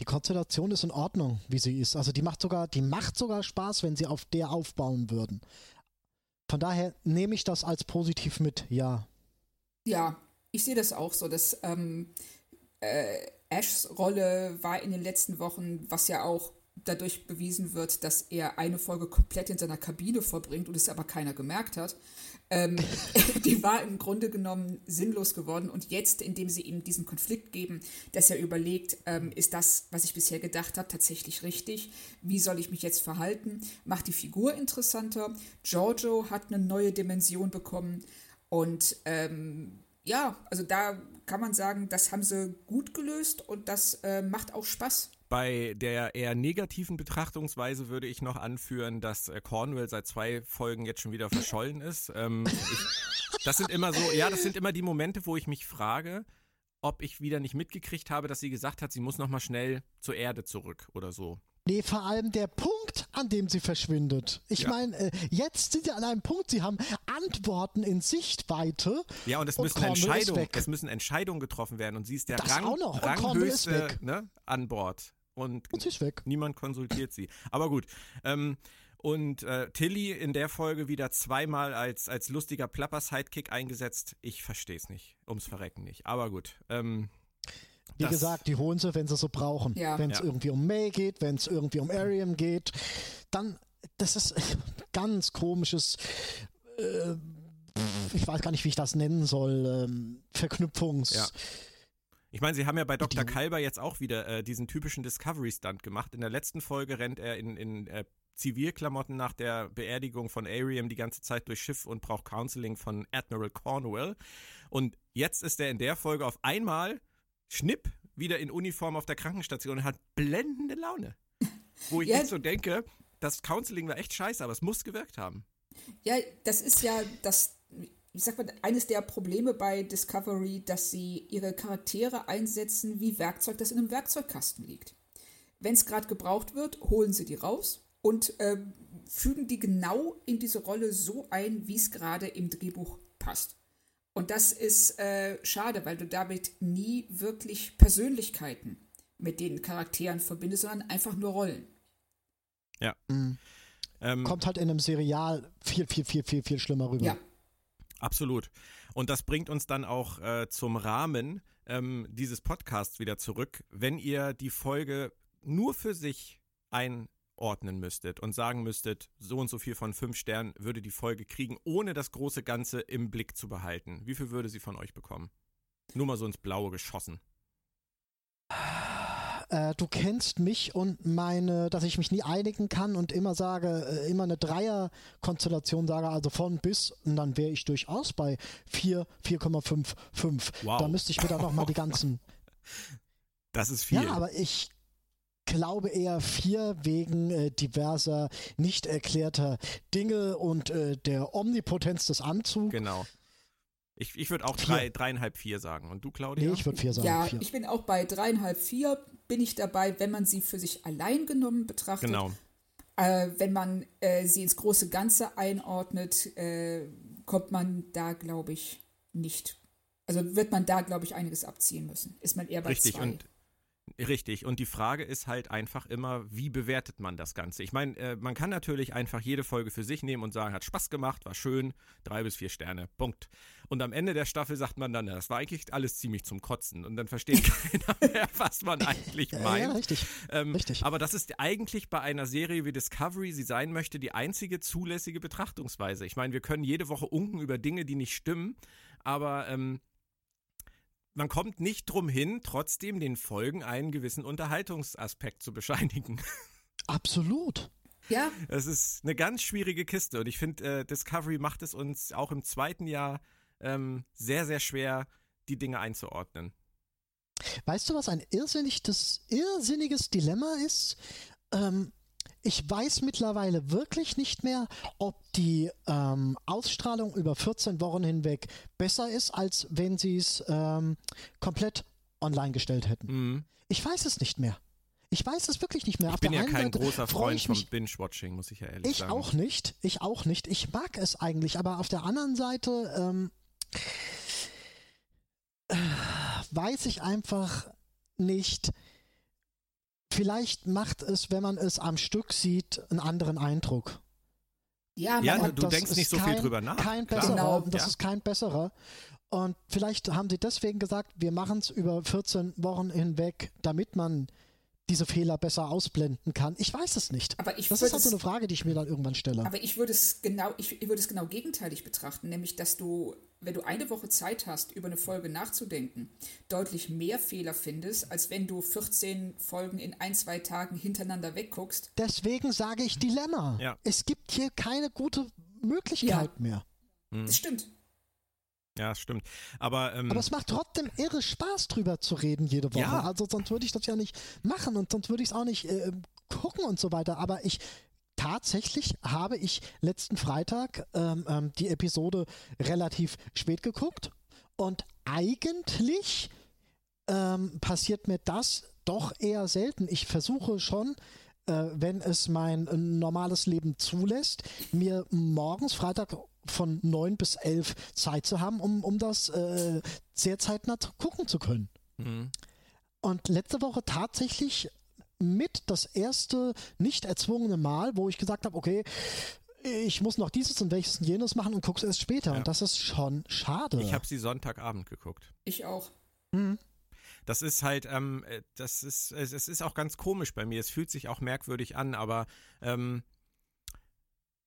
Die Konstellation ist in Ordnung, wie sie ist. Also die macht sogar, die macht sogar Spaß, wenn sie auf der aufbauen würden. Von daher nehme ich das als positiv mit, ja. Ja, ich sehe das auch so. Dass ähm, äh, Ashs Rolle war in den letzten Wochen, was ja auch dadurch bewiesen wird, dass er eine Folge komplett in seiner Kabine verbringt und es aber keiner gemerkt hat, ähm, die war im Grunde genommen sinnlos geworden. Und jetzt, indem sie ihm diesen Konflikt geben, dass er überlegt, ähm, ist das, was ich bisher gedacht habe, tatsächlich richtig? Wie soll ich mich jetzt verhalten? Macht die Figur interessanter. Giorgio hat eine neue Dimension bekommen. Und ähm, ja, also da kann man sagen, das haben sie gut gelöst und das äh, macht auch Spaß. Bei der eher negativen Betrachtungsweise würde ich noch anführen, dass äh, Cornwell seit zwei Folgen jetzt schon wieder verschollen ist. Ähm, ich, das sind immer so, ja, das sind immer die Momente, wo ich mich frage, ob ich wieder nicht mitgekriegt habe, dass sie gesagt hat, sie muss nochmal schnell zur Erde zurück oder so. Nee, vor allem der Punkt, an dem sie verschwindet. Ich ja. meine, äh, jetzt sind sie an einem Punkt, sie haben Antworten in Sichtweite. Ja, und es müssen, Entscheidungen, es müssen Entscheidungen getroffen werden und sie ist der das Rang, Ranghöchste ne, an Bord und, und sie ist weg. niemand konsultiert sie. Aber gut. Ähm, Und äh, Tilly in der Folge wieder zweimal als, als lustiger Plapper-Sidekick eingesetzt. Ich verstehe es nicht. Ums Verrecken nicht. Aber gut. Ähm, Wie gesagt, die holen sie, wenn sie so brauchen. Ja. Wenn es Ja. irgendwie um May geht, wenn es irgendwie um Ariam geht, dann, das ist ganz komisches, äh, ich weiß gar nicht, wie ich das nennen soll, ähm, Verknüpfungs. Ja. Ich meine, sie haben ja bei Dr. Kalber jetzt auch wieder äh, diesen typischen Discovery-Stunt gemacht. In der letzten Folge rennt er in, in äh, Zivilklamotten nach der Beerdigung von Ariam die ganze Zeit durchs Schiff und braucht Counseling von Admiral Cornwell. Und jetzt ist er in der Folge auf einmal, schnipp, wieder in Uniform auf der Krankenstation und hat blendende Laune. Wo ich Ja. jetzt so denke, das Counseling war echt scheiße, aber es muss gewirkt haben. Ja, das ist ja das, ich sag mal, eines der Probleme bei Discovery, dass sie ihre Charaktere einsetzen wie Werkzeug, das in einem Werkzeugkasten liegt. Wenn es gerade gebraucht wird, holen sie die raus und äh, fügen die genau in diese Rolle so ein, wie es gerade im Drehbuch passt. Und das ist äh, schade, weil du damit nie wirklich Persönlichkeiten mit den Charakteren verbindest, sondern einfach nur Rollen. Ähm, Kommt halt in einem Serial viel, viel, viel, viel, viel schlimmer rüber. Ja. Absolut. Und das bringt uns dann auch äh, zum Rahmen ähm, dieses Podcasts wieder zurück. Wenn ihr die Folge nur für sich einordnen müsstet und sagen müsstet, so und so viel von fünf Sternen würde die Folge kriegen, ohne das große Ganze im Blick zu behalten, wie viel würde sie von euch bekommen? Nur mal so ins Blaue geschossen. Äh, du kennst mich und meine, dass ich mich nie einigen kann und immer sage, äh, immer eine Dreier-Konstellation sage, also von bis, und dann wäre ich durchaus bei 4, 4,55. Wow. Da müsste ich mir dann nochmal die ganzen. Das ist viel. Ja, aber ich glaube eher vier wegen äh, diverser nicht erklärter Dinge und äh, der Omnipotenz des Anzugs. genau. Ich, ich würde auch Vier. drei, dreieinhalb, vier sagen. Und du, Claudia? Nee, ich würde vier sagen. Ja, vier. ich bin auch bei dreieinhalb, vier bin ich dabei, wenn man sie für sich allein genommen betrachtet. genau. Äh, wenn man äh, sie ins große Ganze einordnet, äh, kommt man da, glaube ich, nicht. Also wird man da, glaube ich, einiges abziehen müssen. Ist man eher bei Richtig, zwei. und richtig. Und die Frage ist halt einfach immer, wie bewertet man das Ganze? Ich meine, äh, man kann natürlich einfach jede Folge für sich nehmen und sagen, hat Spaß gemacht, war schön, drei bis vier Sterne, Punkt. Und am Ende der Staffel sagt man dann, das war eigentlich alles ziemlich zum Kotzen. Und dann versteht keiner mehr, was man eigentlich ja, meint. ja, richtig. Ähm, Richtig. Aber das ist eigentlich bei einer Serie wie Discovery, sie sein möchte, die einzige zulässige Betrachtungsweise. Ich meine, wir können jede Woche unken über Dinge, die nicht stimmen, aber ähm, man kommt nicht drum hin, trotzdem den Folgen einen gewissen Unterhaltungsaspekt zu bescheinigen. Absolut. ja, Es ist eine ganz schwierige Kiste und ich finde, äh, Discovery macht es uns auch im zweiten Jahr ähm, sehr, sehr schwer, die Dinge einzuordnen. Weißt du, was ein irrsinniges, irrsinniges Dilemma ist? Ähm, ich weiß mittlerweile wirklich nicht mehr, ob die ähm, Ausstrahlung über 14 Wochen hinweg besser ist, als wenn sie es ähm, komplett online gestellt hätten. Mhm. Ich weiß es nicht mehr. Ich weiß es wirklich nicht mehr. Ich Auf bin ja kein Seite großer freu Freund ich vom Binge-Watching, muss ich ja ehrlich ich sagen. auch nicht. Ich auch nicht. Ich mag es eigentlich, aber auf der anderen Seite ähm, äh, weiß ich einfach nicht. Vielleicht macht es, wenn man es am Stück sieht, einen anderen Eindruck. ja, Ja, du denkst nicht so viel kein- drüber nach. Kein Klar. besserer. Genau, das ja. ist kein besserer. Und vielleicht haben sie deswegen gesagt, wir machen es über 14 Wochen hinweg, damit man diese Fehler besser ausblenden kann. Ich weiß es nicht. aber ich Das ist halt so eine Frage, die ich mir dann irgendwann stelle. Aber ich würde es genau, ich, ich würde es genau gegenteilig betrachten, nämlich dass du, wenn du eine Woche Zeit hast, über eine Folge nachzudenken, deutlich mehr Fehler findest, als wenn du 14 Folgen in ein, zwei Tagen hintereinander wegguckst. Deswegen sage ich Dilemma. Ja. Es gibt hier keine gute Möglichkeit Ja. mehr. Das stimmt. Ja, stimmt. Aber, ähm, Aber es macht trotzdem irre Spaß, drüber zu reden jede Woche. Ja. Also sonst würde ich das ja nicht machen und sonst würde ich es auch nicht äh, gucken und so weiter. Aber ich tatsächlich habe ich letzten Freitag ähm, ähm, die Episode relativ spät geguckt und eigentlich ähm, passiert mir das doch eher selten. Ich versuche schon, äh, wenn es mein äh, normales Leben zulässt, mir morgens Freitag von 9 bis 11 Zeit zu haben, um, um das äh, sehr zeitnah zu- gucken zu können. mhm. Und letzte Woche tatsächlich mit das erste nicht erzwungene Mal, wo ich gesagt habe, okay, ich muss noch dieses und welches und jenes machen und guck's erst später. Ja. Und das ist schon schade. Ich habe sie Sonntagabend geguckt. Ich auch. Mhm. Das ist halt, ähm, äh, das ist, es ist auch ganz komisch bei mir. Es fühlt sich auch merkwürdig an, aber ähm,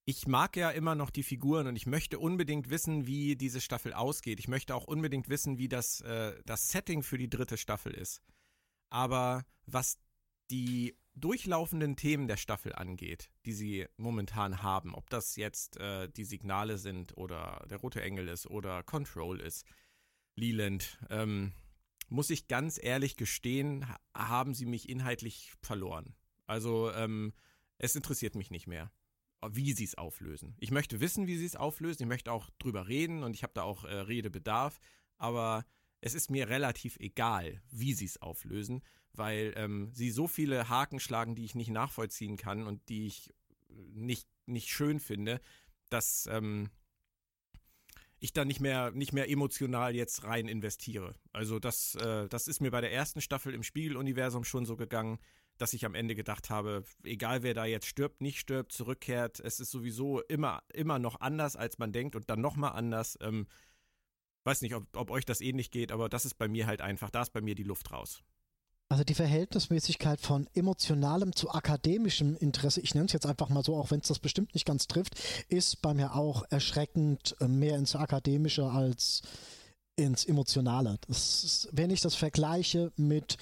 ich mag ja immer noch die Figuren und ich möchte unbedingt wissen, wie diese Staffel ausgeht. Ich möchte auch unbedingt wissen, wie das, äh, das Setting für die dritte Staffel ist. Aber was die durchlaufenden Themen der Staffel angeht, die sie momentan haben, ob das jetzt äh, die Signale sind oder der Rote Engel ist oder Control ist, Leland, ähm, muss ich ganz ehrlich gestehen, haben sie mich inhaltlich verloren. Also ähm, es interessiert mich nicht mehr, wie sie es auflösen. Ich möchte wissen, wie sie es auflösen. Ich möchte auch drüber reden und ich habe da auch äh, Redebedarf. Aber es ist mir relativ egal, wie sie es auflösen, weil ähm, sie so viele Haken schlagen, die ich nicht nachvollziehen kann und die ich nicht, nicht schön finde, dass ähm, ich da nicht mehr, nicht mehr emotional jetzt rein investiere. Also das, äh, das ist mir bei der ersten Staffel im Spiegeluniversum schon so gegangen, dass ich am Ende gedacht habe, egal wer da jetzt stirbt, nicht stirbt, zurückkehrt, es ist sowieso immer, immer noch anders, als man denkt und dann nochmal anders. Ähm, weiß nicht, ob, ob euch das ähnlich geht, aber das ist bei mir halt einfach, da ist bei mir die Luft raus. Also die Verhältnismäßigkeit von emotionalem zu akademischem Interesse, ich nenne es jetzt einfach mal so, auch wenn es das bestimmt nicht ganz trifft, ist bei mir auch erschreckend äh, mehr ins Akademische als ins Emotionale. Ist, wenn ich das vergleiche mit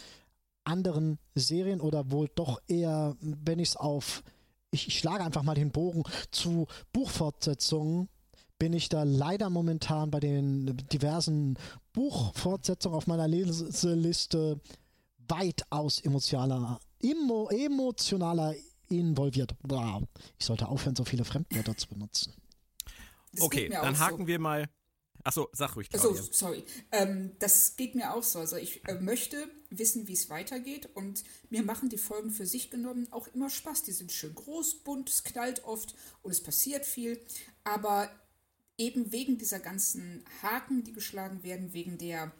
anderen Serien oder wohl doch eher, wenn ich es auf, ich, ich schlage einfach mal den Bogen zu Buchfortsetzungen, bin ich da leider momentan bei den diversen Buchfortsetzungen auf meiner Leseliste weitaus emotionaler, emo, emotionaler involviert. Wow. Ich sollte aufhören, so viele Fremdwörter zu benutzen. Das okay, dann haken so. wir mal. Achso, sag ruhig. Achso, sorry. Ähm, das geht mir auch so. Also ich äh, möchte wissen, wie es weitergeht und mir machen die Folgen für sich genommen auch immer Spaß. Die sind schön groß, bunt, es knallt oft und es passiert viel. Aber eben wegen dieser ganzen Haken, die geschlagen werden, wegen der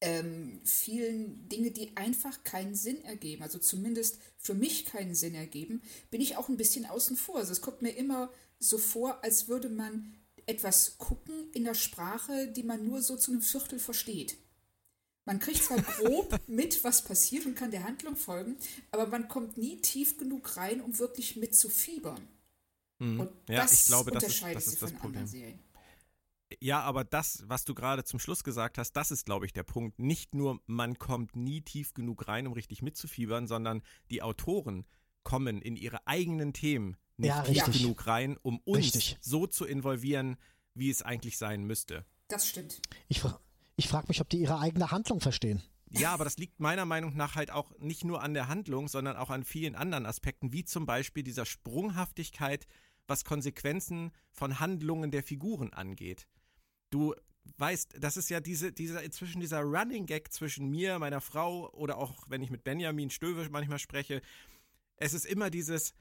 ähm, vielen Dinge, die einfach keinen Sinn ergeben, also zumindest für mich keinen Sinn ergeben, bin ich auch ein bisschen außen vor. Also es kommt mir immer so vor, als würde man etwas gucken in der Sprache, die man nur so zu einem Viertel versteht. Man kriegt zwar grob mit, was passiert und kann der Handlung folgen, aber man kommt nie tief genug rein, um wirklich mitzufiebern. Mhm. Und ja, das ich glaube, das ist, das ist das Problem. Serien. Ja, aber das, was du gerade zum Schluss gesagt hast, das ist, glaube ich, der Punkt. Nicht nur, man kommt nie tief genug rein, um richtig mitzufiebern, sondern die Autoren kommen in ihre eigenen Themen nicht ja, tief genug rein, um uns richtig. so zu involvieren, wie es eigentlich sein müsste. Das stimmt. Ich, ich frage mich, ob die ihre eigene Handlung verstehen. Ja, aber das liegt meiner Meinung nach halt auch nicht nur an der Handlung, sondern auch an vielen anderen Aspekten, wie zum Beispiel dieser Sprunghaftigkeit, was Konsequenzen von Handlungen der Figuren angeht. Du weißt, das ist ja diese, dieser, inzwischen dieser Running Gag zwischen mir, meiner Frau oder auch wenn ich mit Benjamin Stöwe manchmal spreche. Es ist immer dieses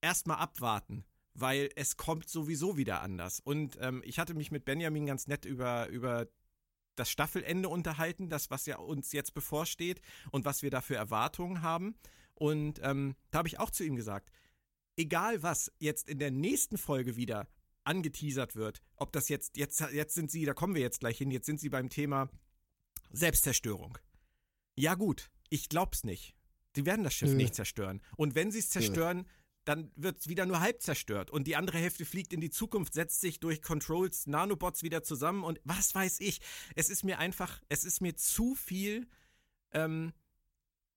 erstmal abwarten, weil es kommt sowieso wieder anders. Und ähm, ich hatte mich mit Benjamin ganz nett über, über das Staffelende unterhalten, das, was ja uns jetzt bevorsteht und was wir da für Erwartungen haben. Und ähm, da habe ich auch zu ihm gesagt, egal was jetzt in der nächsten Folge wieder angeteasert wird, ob das jetzt, jetzt, jetzt sind sie, da kommen wir jetzt gleich hin, jetzt sind sie beim Thema Selbstzerstörung. Ja gut, ich glaub's nicht. Sie werden das Schiff Nö. nicht zerstören. Und wenn sie es zerstören, Nö. Dann wird es wieder nur halb zerstört. Und die andere Hälfte fliegt in die Zukunft, setzt sich durch Controls, Nanobots wieder zusammen und was weiß ich. Es ist mir einfach, es ist mir zu viel ähm,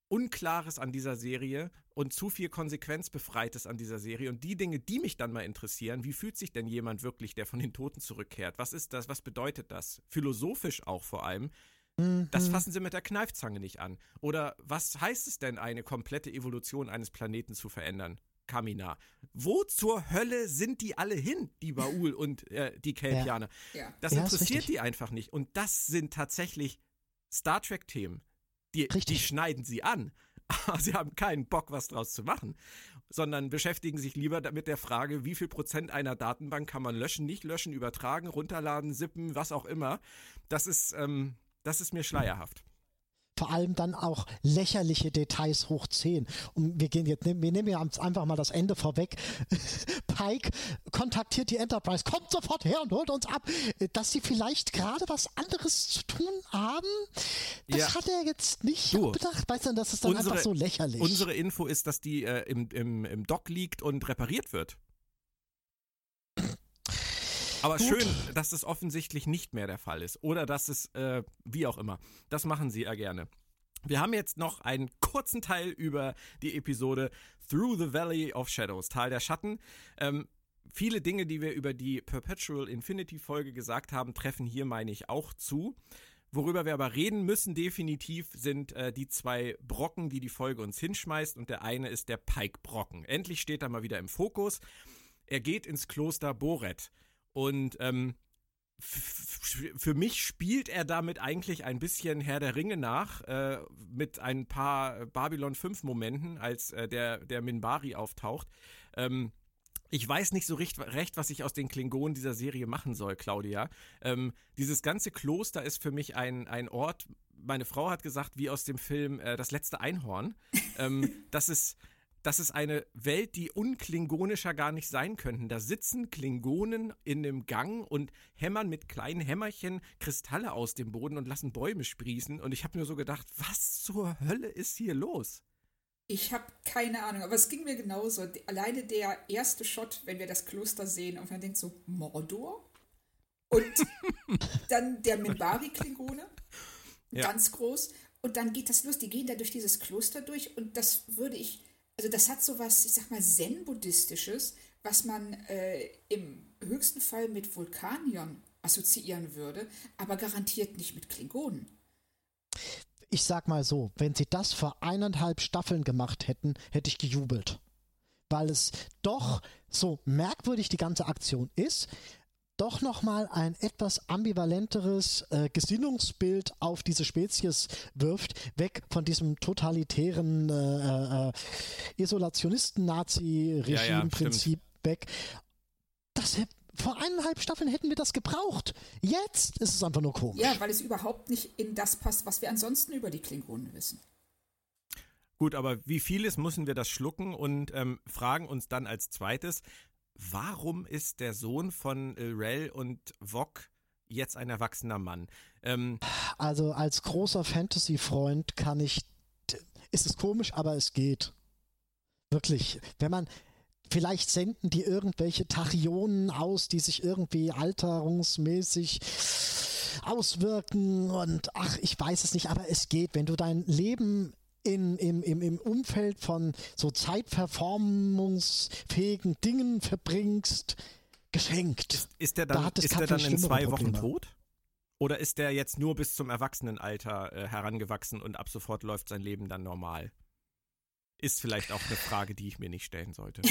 Unklares an dieser Serie und zu viel Konsequenzbefreites an dieser Serie. Und die Dinge, die mich dann mal interessieren, wie fühlt sich denn jemand wirklich, der von den Toten zurückkehrt? Was ist das? Was bedeutet das? Philosophisch auch vor allem. Mhm. Das fassen sie mit der Kneifzange nicht an. Oder was heißt es denn, eine komplette Evolution eines Planeten zu verändern? Kamina. Wo zur Hölle sind die alle hin, die Baul und äh, die Kelpianer? Ja. Das ja, interessiert die einfach nicht. Und das sind tatsächlich Star Trek-Themen. Die, die schneiden sie an, aber sie haben keinen Bock, was draus zu machen, sondern beschäftigen sich lieber mit der Frage, wie viel Prozent einer Datenbank kann man löschen, nicht löschen, übertragen, runterladen, sippen, was auch immer. Das ist, ähm, das ist mir schleierhaft. Vor allem dann auch lächerliche Details hoch 10. Und wir gehen jetzt, wir nehmen ja einfach mal das Ende vorweg. Pike kontaktiert die Enterprise, kommt sofort her und holt uns ab, dass sie vielleicht gerade was anderes zu tun haben. Das ja. hat er jetzt nicht du, bedacht. Weißt du, das ist dann unsere, einfach so lächerlich. Unsere Info ist, dass die äh, im, im, im Dock liegt und repariert wird. Aber Gut. schön, dass es offensichtlich nicht mehr der Fall ist. Oder dass es, äh, wie auch immer. Das machen sie ja gerne. Wir haben jetzt noch einen kurzen Teil über die Episode Through the Valley of Shadows, Tal der Schatten. Ähm, viele Dinge, die wir über die Perpetual Infinity Folge gesagt haben, treffen hier, meine ich, auch zu. Worüber wir aber reden müssen definitiv sind äh, die zwei Brocken, die die Folge uns hinschmeißt und der eine ist der Pike-Brocken. Endlich steht er mal wieder im Fokus. Er geht ins Kloster Boret und ähm, für mich spielt er damit eigentlich ein bisschen Herr der Ringe nach, äh, mit ein paar Babylon 5 Momenten, als äh, der, der Minbari auftaucht. Ähm, ich weiß nicht so recht, recht, was ich aus den Klingonen dieser Serie machen soll, Claudia. Ähm, dieses ganze Kloster ist für mich ein, ein Ort, meine Frau hat gesagt, wie aus dem Film äh, Das letzte Einhorn. ähm, das ist das ist eine Welt, die unklingonischer gar nicht sein könnten. Da sitzen Klingonen in dem Gang und hämmern mit kleinen Hämmerchen Kristalle aus dem Boden und lassen Bäume sprießen. Und ich habe mir so gedacht, was zur Hölle ist hier los? Ich habe keine Ahnung, aber es ging mir genauso. Alleine der erste Shot, wenn wir das Kloster sehen und man denkt so, Mordor? Und dann der Minbari-Klingone, ja. ganz groß. Und dann geht das los, die gehen da durch dieses Kloster durch und das würde ich also das hat so was, ich sag mal, Zen-Buddhistisches, was man äh, im höchsten Fall mit Vulkaniern assoziieren würde, aber garantiert nicht mit Klingonen. Ich sag mal so, wenn sie das vor eineinhalb Staffeln gemacht hätten, hätte ich gejubelt. Weil es doch so merkwürdig die ganze Aktion ist, doch nochmal ein etwas ambivalenteres äh, Gesinnungsbild auf diese Spezies wirft, weg von diesem totalitären äh, äh, Isolationisten-Nazi-Regime-Prinzip ja, ja, weg. Das vor eineinhalb Staffeln hätten wir das gebraucht. Jetzt ist es einfach nur komisch. Ja, weil es überhaupt nicht in das passt, was wir ansonsten über die Klingonen wissen. Gut, aber wie vieles müssen wir das schlucken und ähm, fragen uns dann als zweites, warum ist der Sohn von Rel und Vok jetzt ein erwachsener Mann? Ähm, also als großer Fantasy-Freund kann ich, ist es komisch, aber es geht. Wirklich. Wenn man, vielleicht senden die irgendwelche Tachyonen aus, die sich irgendwie alterungsmäßig auswirken und ach, ich weiß es nicht, aber es geht. Wenn du dein Leben in, im, im, im Umfeld von so zeitverformungsfähigen Dingen verbringst, geschenkt. Ist, ist der dann, da ist der dann in zwei Wochen Probleme. tot? Oder ist der jetzt nur bis zum Erwachsenenalter äh, herangewachsen und ab sofort läuft sein Leben dann normal? Ist vielleicht auch eine Frage, die ich mir nicht stellen sollte.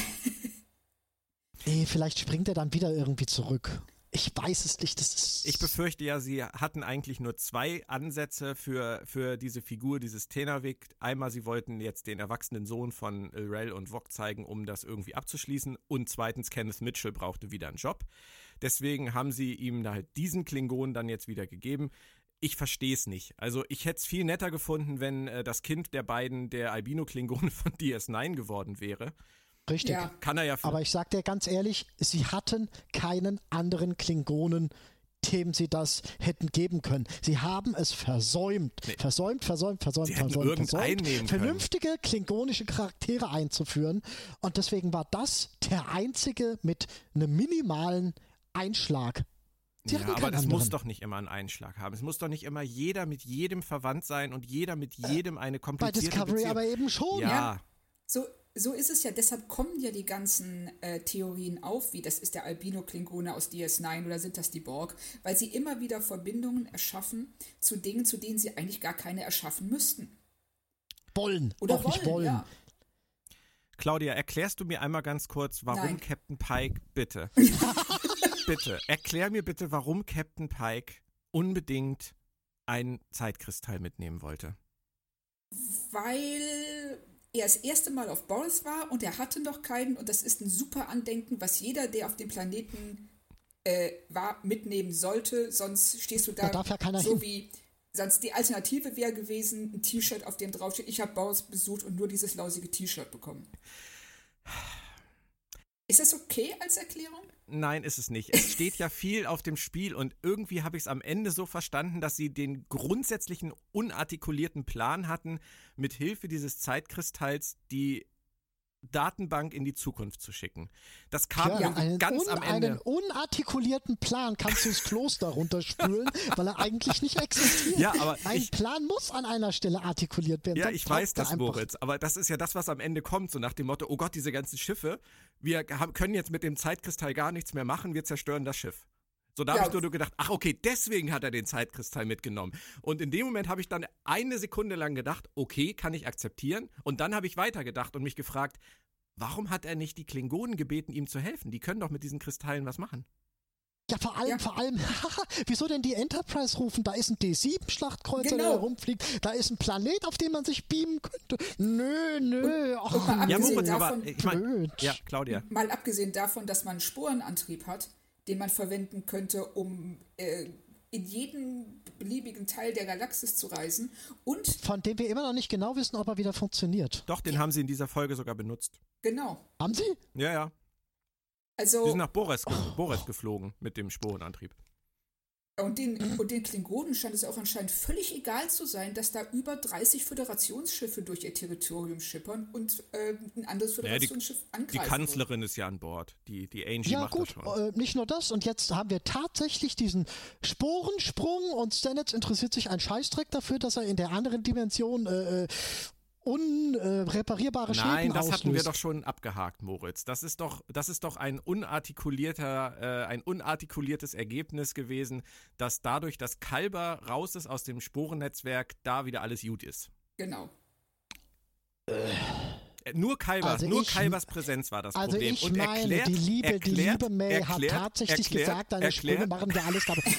nee, vielleicht springt er dann wieder irgendwie zurück. Ich weiß es nicht. Das ist ich befürchte ja, sie hatten eigentlich nur zwei Ansätze für, für diese Figur, dieses Tenavik. Einmal, sie wollten jetzt den erwachsenen Sohn von Rel und Vok zeigen, um das irgendwie abzuschließen. Und zweitens, Kenneth Mitchell brauchte wieder einen Job. Deswegen haben sie ihm halt diesen Klingon dann jetzt wieder gegeben. Ich verstehe es nicht. Also ich hätte es viel netter gefunden, wenn äh, das Kind der beiden der Albino-Klingone von DS9 geworden wäre. Richtig. Ja. Kann er ja. Aber ich sag dir ganz ehrlich, sie hatten keinen anderen Klingonen, dem sie das hätten geben können. Sie haben es versäumt. Nee. Versäumt, versäumt, versäumt, sie versäumt, versäumt. Vernünftige klingonische Charaktere einzuführen. Und deswegen war das der einzige mit einem minimalen Einschlag. Sie ja, aber das anderen. muss doch nicht immer einen Einschlag haben. Es muss doch nicht immer jeder mit jedem verwandt sein und jeder mit äh, jedem eine komplizierte Bei Discovery Beziehung. aber eben schon. Ja. ja. So, so ist es ja, deshalb kommen ja die ganzen äh, Theorien auf, wie das ist der Albino-Klingone aus DS9 oder sind das die Borg, weil sie immer wieder Verbindungen erschaffen zu Dingen, zu denen sie eigentlich gar keine erschaffen müssten. Wollen. Oder auch wollen, nicht wollen. Ja. Claudia, erklärst du mir einmal ganz kurz, warum Nein. Captain Pike, bitte, bitte, erklär mir bitte, warum Captain Pike unbedingt einen Zeitkristall mitnehmen wollte. Weil er das erste Mal auf Boris war und er hatte noch keinen und das ist ein super Andenken, was jeder, der auf dem Planeten äh, war, mitnehmen sollte, sonst stehst du da, da so hin. wie Sonst die Alternative wäre gewesen, ein T-Shirt, auf dem draufsteht, ich habe Boris besucht und nur dieses lausige T-Shirt bekommen. Ist das okay als Erklärung? Nein, ist es nicht. Es steht ja viel auf dem Spiel und irgendwie habe ich es am Ende so verstanden, dass sie den grundsätzlichen unartikulierten Plan hatten, mit Hilfe dieses Zeitkristalls die Datenbank in die Zukunft zu schicken. Das kam Ja, einen, ganz am einen Ende. unartikulierten Plan kannst du ins Kloster runterspülen, weil er eigentlich nicht existiert. Ja, aber Ein ich- Plan muss an einer Stelle artikuliert werden. Ja, ich weiß das. Moritz, aber das ist ja das, was am Ende kommt, so nach dem Motto, oh Gott, diese ganzen Schiffe, wir haben, können jetzt mit dem Zeitkristall gar nichts mehr machen, wir zerstören das Schiff. So, da Ja. habe ich nur gedacht, ach okay, deswegen hat er den Zeitkristall mitgenommen. Und in dem Moment habe ich dann eine Sekunde lang gedacht, okay, kann ich akzeptieren. Und dann habe ich weitergedacht und mich gefragt, warum hat er nicht die Klingonen gebeten, ihm zu helfen? Die können doch mit diesen Kristallen was machen. Ja, vor allem, Ja. vor allem, wieso denn die Enterprise rufen? Da ist ein D7-Schlachtkreuzer, der Genau. da rumfliegt. Da ist ein Planet, auf dem man sich beamen könnte. Nö, nö. mal Ja, abgesehen Moritz, aber davon- ich meine, blöd. ja, Claudia. Mal abgesehen davon, dass man einen Sporenantrieb hat, den man verwenden könnte, um äh, in jeden beliebigen Teil der Galaxis zu reisen. Und Von dem wir immer noch nicht genau wissen, ob er wieder funktioniert. Doch, den haben sie in dieser Folge sogar benutzt. genau, Haben Sie? Ja, ja. Also sind nach Boris, ge Boris geflogen mit dem Sporenantrieb. Und den, und den Klingonen scheint es auch anscheinend völlig egal zu sein, dass da über 30 Föderationsschiffe durch ihr Territorium schippern und äh, ein anderes Naja, die- Föderationsschiff Die angreifen. wollen. Kanzlerin ist ja an Bord. Die, die Angie Ja, macht gut, das schon. äh, nicht nur das. Und jetzt haben wir tatsächlich diesen Sporensprung und Stamets interessiert sich ein Scheißdreck dafür, dass er in der anderen Dimension äh, äh, unreparierbare Schäden Nein, das auslöst. hatten wir doch schon abgehakt, Moritz. Das ist doch, das ist doch ein unartikulierter, äh, ein unartikuliertes Ergebnis gewesen, dass dadurch, dass Kalber raus ist aus dem Sporennetzwerk, da wieder alles gut ist. Genau. Äh, Nur Kalbers, Also nur ich- Kalbers Präsenz war das Also Problem. ich Und meine, erklärt, die liebe, erklärt, die liebe May erklärt, hat tatsächlich erklärt, gesagt, deine Sprünge erklärt, machen wir alles dabei.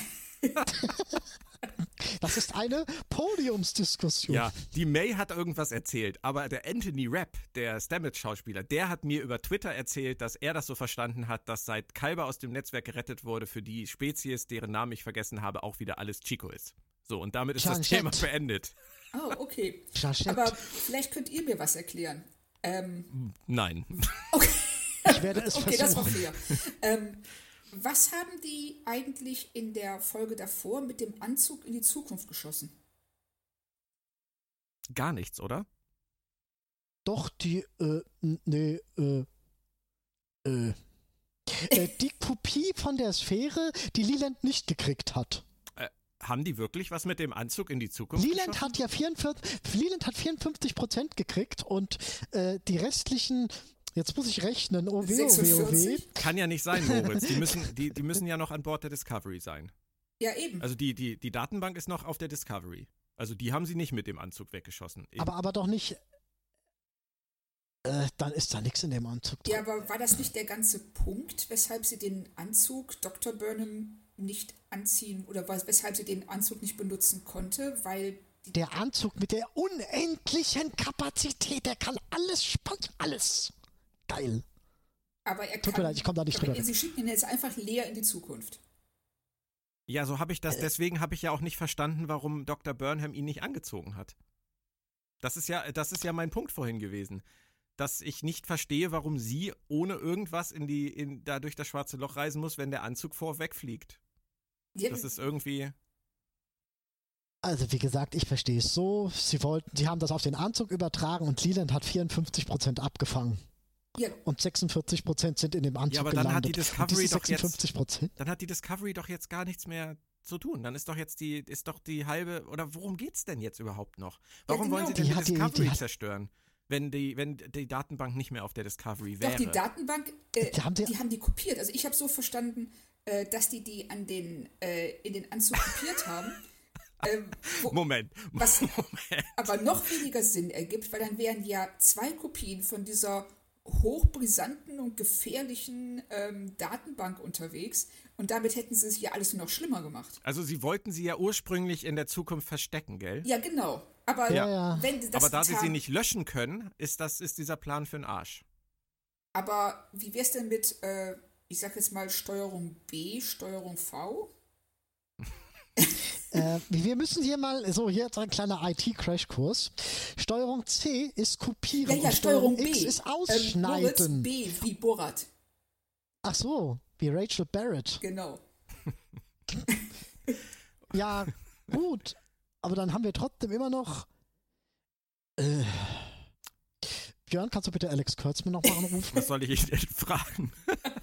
Das ist eine Podiumsdiskussion. Ja, die May hat irgendwas erzählt, aber der Anthony Rapp, der Stamets-Schauspieler, der hat mir über Twitter erzählt, dass er das so verstanden hat, dass seit Kalber aus dem Netzwerk gerettet wurde, für die Spezies, deren Namen ich vergessen habe, auch wieder alles Chico ist. So, und damit ist das Janschett. Thema beendet. Oh, okay. Janschett. Aber vielleicht könnt ihr mir was erklären. Ähm, Nein. Ich werde es okay, das war versuchen. fair. ähm, was haben die eigentlich in der Folge davor mit dem Anzug in die Zukunft geschossen? Gar nichts, oder? Doch, die, äh, nee, äh, äh, äh, die Kopie von der Sphäre, die Leland nicht gekriegt hat. Haben die wirklich was mit dem Anzug in die Zukunft Leland geschossen? hat ja 44, Leland hat 54 Prozent gekriegt und äh, die restlichen, jetzt muss ich rechnen, oh weh, oh weh, oh weh. 46? Kann ja nicht sein, Moritz. Die müssen, die, die müssen ja noch an Bord der Discovery sein. Ja, eben. Also die, die, die Datenbank ist noch auf der Discovery. Also die haben sie nicht mit dem Anzug weggeschossen. Aber, aber doch nicht. Äh, dann ist da nichts in dem Anzug drin. ja, aber war das nicht der ganze Punkt, weshalb sie den Anzug Dr. Burnham nicht anziehen oder weshalb sie den Anzug nicht benutzen konnte? Weil Der Anzug mit der unendlichen Kapazität, der kann alles, spannt alles. Geil. aber er Tut mir kann, leid, ich komm da nicht drüber. Sie schicken ihn jetzt einfach leer in die Zukunft. Ja, so habe ich Äh. das. Deswegen habe ich ja auch nicht verstanden, warum Dr. Burnham ihn nicht angezogen hat. Das ist ja, das ist ja mein Punkt vorhin gewesen. Dass ich nicht verstehe, warum sie ohne irgendwas in die, in, da durch das schwarze Loch reisen muss, wenn der Anzug vorwegfliegt. Ja, Das ist irgendwie. Also wie gesagt, ich verstehe es so. Sie wollten, sie haben das auf den Anzug übertragen und Leland hat 54 Prozent abgefangen. Ja, Und 46 Prozent sind in dem Anzug Ja, aber dann hat die gelandet. Discovery doch jetzt- 56 Prozent. Dann hat die Discovery doch jetzt gar nichts mehr zu tun. Dann ist doch jetzt die, ist doch die halbe, oder worum geht's denn jetzt überhaupt noch? Warum genau. wollen sie denn Die die, die- Discovery die hat- zerstören? Wenn die, wenn die Datenbank nicht mehr auf der Discovery Doch, wäre. die Datenbank, äh, Die haben die- die haben die kopiert. Also ich habe so verstanden, äh, dass die die an den, äh, in den Anzug kopiert haben. Ähm, wo, Moment. Was- Moment. aber noch weniger Sinn ergibt, weil dann wären ja zwei Kopien von dieser hochbrisanten und gefährlichen ähm, Datenbank unterwegs und damit hätten sie es ja alles nur noch schlimmer gemacht. Also sie wollten sie ja ursprünglich in der Zukunft verstecken, gell? Ja, genau. Aber Ja, wenn das Aber da sie sie nicht löschen können, ist das ist dieser Plan für den Arsch. Aber wie wär's denn mit, äh, ich sag jetzt mal Steuerung B, Steuerung V? äh, wir müssen hier mal, so hier jetzt ein kleiner IT-Crashkurs. Steuerung C ist kopieren. Ja, ja, Steuerung, B. X ist Ähm, ausschneiden. Moritz B wie Borat. Ach so, wie Rachel Barrett. Genau. Ja, gut. Aber dann haben wir trotzdem immer noch. Äh, Björn, kannst du bitte Alex Kurtzman nochmal anrufen? Was soll ich ihn denn fragen?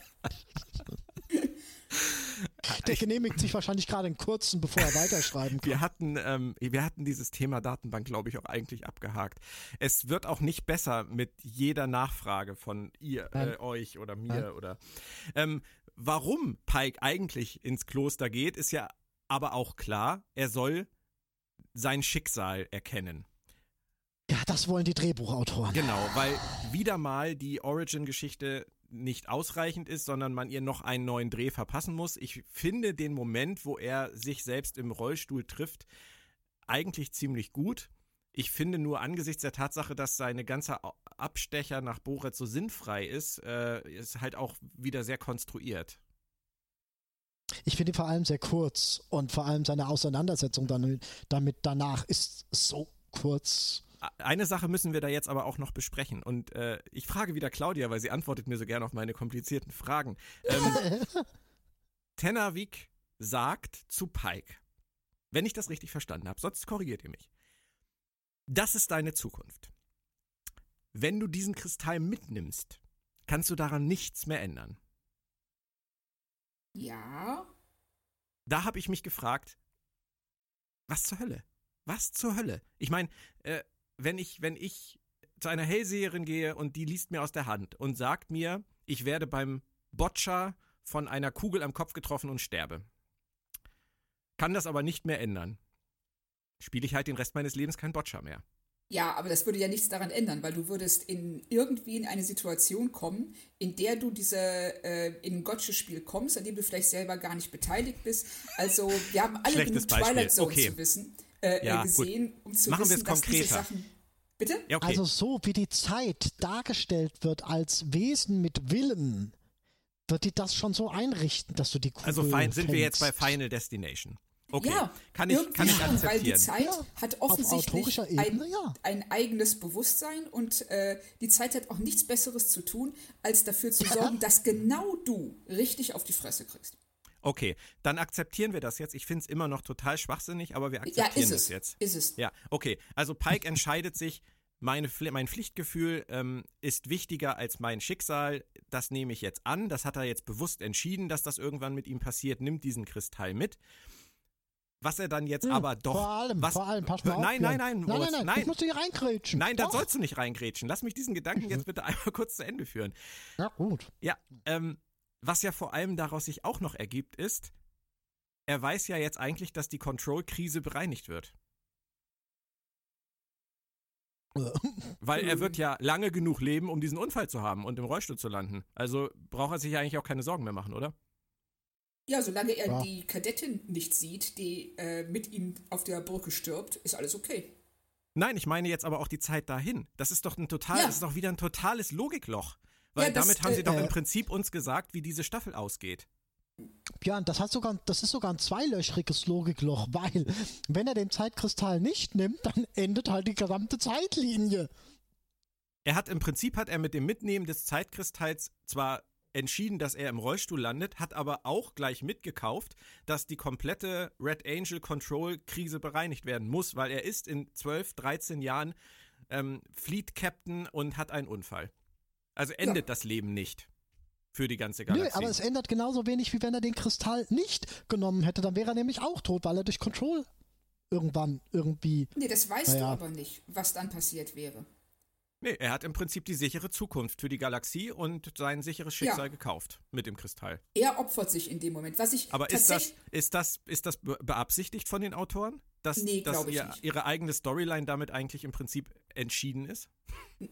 Der genehmigt sich wahrscheinlich gerade einen kurzen, bevor er weiterschreiben kann. Wir hatten, ähm, wir hatten dieses Thema Datenbank, glaube ich, auch eigentlich abgehakt. Es wird auch nicht besser mit jeder Nachfrage von ihr, äh, euch oder mir Nein. oder. Ähm, warum Pike eigentlich ins Kloster geht, ist ja aber auch klar. Er soll sein Schicksal erkennen. Ja, das wollen die Drehbuchautoren. Genau, weil wieder mal die Origin-Geschichte nicht ausreichend ist, sondern man ihr noch einen neuen Dreh verpassen muss. Ich finde den Moment, wo er sich selbst im Rollstuhl trifft, eigentlich ziemlich gut. Ich finde nur angesichts der Tatsache, dass seine ganze Abstecher nach Borat so sinnfrei ist, äh, ist halt auch wieder sehr konstruiert. Ich finde ihn vor allem sehr kurz und vor allem seine Auseinandersetzung dann, damit danach ist so kurz. Eine Sache müssen wir da jetzt aber auch noch besprechen. Und äh, ich frage wieder Claudia, weil sie antwortet mir so gerne auf meine komplizierten Fragen. Ähm, Tenavik sagt zu Pike, wenn ich das richtig verstanden habe, sonst korrigiert ihr mich. Das ist deine Zukunft. Wenn du diesen Kristall mitnimmst, kannst du daran nichts mehr ändern. Ja. Da habe ich mich gefragt, was zur Hölle? Was zur Hölle? Ich meine, äh, wenn ich, wenn ich zu einer Hellseherin gehe und die liest mir aus der Hand und sagt mir, ich werde beim Boccia von einer Kugel am Kopf getroffen und sterbe. Kann das aber nicht mehr ändern. Spiele ich halt den Rest meines Lebens kein Boccia mehr. Ja, aber das würde ja nichts daran ändern, weil du würdest in irgendwie in eine Situation kommen, in der du diese äh, in ein Gotcha-Spiel kommst, an dem du vielleicht selber gar nicht beteiligt bist. Also wir haben alle Schlechtes genug Beispiel. Twilight Zone Okay. zu wissen, äh, Ja, gesehen, um zu Machen wir wissen, dass diese. Sachen. Bitte? Ja, okay. Also so wie die Zeit dargestellt wird als Wesen mit Willen, wird die das schon so einrichten, dass du die Kugel also fein, sind wir jetzt bei. Final Destination. Okay, Ja, kann ich, kann ich schon, weil die akzeptieren. Zeit Ja, hat auf offensichtlich autorischer ein, Ebene, ja. ein eigenes Bewusstsein und äh, die Zeit hat auch nichts Besseres zu tun, als dafür zu sorgen, dass genau du richtig auf die Fresse kriegst. Okay, dann akzeptieren wir das jetzt. Ich finde es immer noch total schwachsinnig, aber wir Ja, akzeptieren ist das es. jetzt. Ist es. Ja, okay. Also Pike entscheidet sich, meine, mein Pflichtgefühl ähm, ist wichtiger als mein Schicksal. Das nehme ich jetzt an. Das hat er jetzt bewusst entschieden, dass das irgendwann mit ihm passiert. Nimmt diesen Kristall mit. Was er dann jetzt Hm, aber doch. Vor allem, was, vor allem, pass mal auf. Nein, Björn. nein, nein, nein, Moritz, nein, nein, nein. ich musst du hier reingrätschen. Nein, da Doch. sollst du nicht reingrätschen. Lass mich diesen Gedanken jetzt bitte einmal kurz zu Ende führen. Ja, gut. Ja, ähm, was ja vor allem daraus sich auch noch ergibt, ist, er weiß ja jetzt eigentlich, dass die Control-Krise bereinigt wird. Weil er wird ja lange genug leben, um diesen Unfall zu haben und im Rollstuhl zu landen. Also braucht er sich ja eigentlich auch keine Sorgen mehr machen, oder? Ja, solange er Ja. die Kadettin nicht sieht, die äh, mit ihm auf der Brücke stirbt, ist alles okay. Nein, ich meine jetzt aber auch die Zeit dahin. Das ist doch ein total, Ja. das ist doch wieder ein totales Logikloch. Weil Ja, das, damit haben sie äh, doch im äh, Prinzip uns gesagt, wie diese Staffel ausgeht. Björn, das, hat sogar, das ist sogar ein zweilöchriges Logikloch, weil wenn er den Zeitkristall nicht nimmt, dann endet halt die gesamte Zeitlinie. Er hat im Prinzip hat er mit dem Mitnehmen des Zeitkristalls zwar entschieden, dass er im Rollstuhl landet, hat aber auch gleich mitgekauft, dass die komplette Red Angel Control Krise bereinigt werden muss, weil er ist in 12, 13 Jahren ähm, Fleet Captain und hat einen Unfall. Also endet das Leben nicht für die ganze Nö, Galaxie. aber es ändert genauso wenig, wie wenn er den Kristall nicht genommen hätte. Dann wäre er nämlich auch tot, weil er durch Control irgendwann irgendwie. Nee, das weißt Naja. du aber nicht, was dann passiert wäre. nee, er hat im Prinzip die sichere Zukunft für die Galaxie und sein sicheres Schicksal Ja. gekauft mit dem Kristall. Er opfert sich in dem Moment. Was ich Aber ist das, ist das, ist das be- beabsichtigt von den Autoren? Dass, Nee, dass ihr, ihre eigene Storyline damit eigentlich im Prinzip entschieden ist?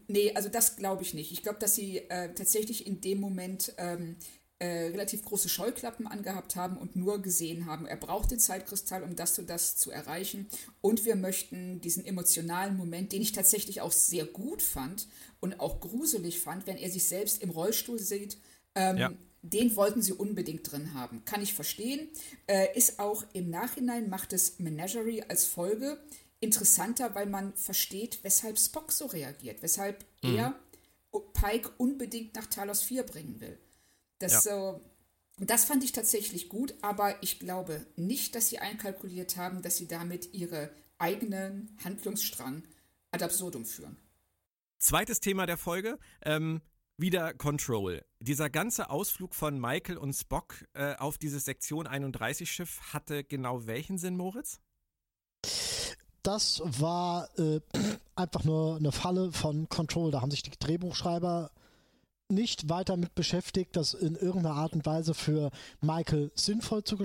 Nee, also das glaube ich nicht. Ich glaube, dass sie äh, tatsächlich in dem Moment ähm, äh, relativ große Scheuklappen angehabt haben und nur gesehen haben, er braucht den Zeitkristall, um das und das zu erreichen. Und wir möchten diesen emotionalen Moment, den ich tatsächlich auch sehr gut fand und auch gruselig fand, wenn er sich selbst im Rollstuhl sieht, ähm, Ja. Den wollten sie unbedingt drin haben. Kann ich verstehen. Äh, ist auch im Nachhinein macht es Menagerie als Folge interessanter, weil man versteht, weshalb Spock so reagiert, weshalb mhm. er Pike unbedingt nach Talos 4 bringen will. Das, ja. äh, das fand ich tatsächlich gut, aber ich glaube nicht, dass sie einkalkuliert haben, dass sie damit ihre eigenen Handlungsstrang ad absurdum führen. Zweites Thema der Folge, ähm, wieder Control. Dieser ganze Ausflug von Michael und Spock äh, auf dieses Sektion 31 Schiff hatte genau welchen Sinn, Moritz? Das war äh, einfach nur eine Falle von Control. Da haben sich die Drehbuchschreiber nicht weiter mit beschäftigt, das in irgendeiner Art und Weise für Michael sinnvoll zu,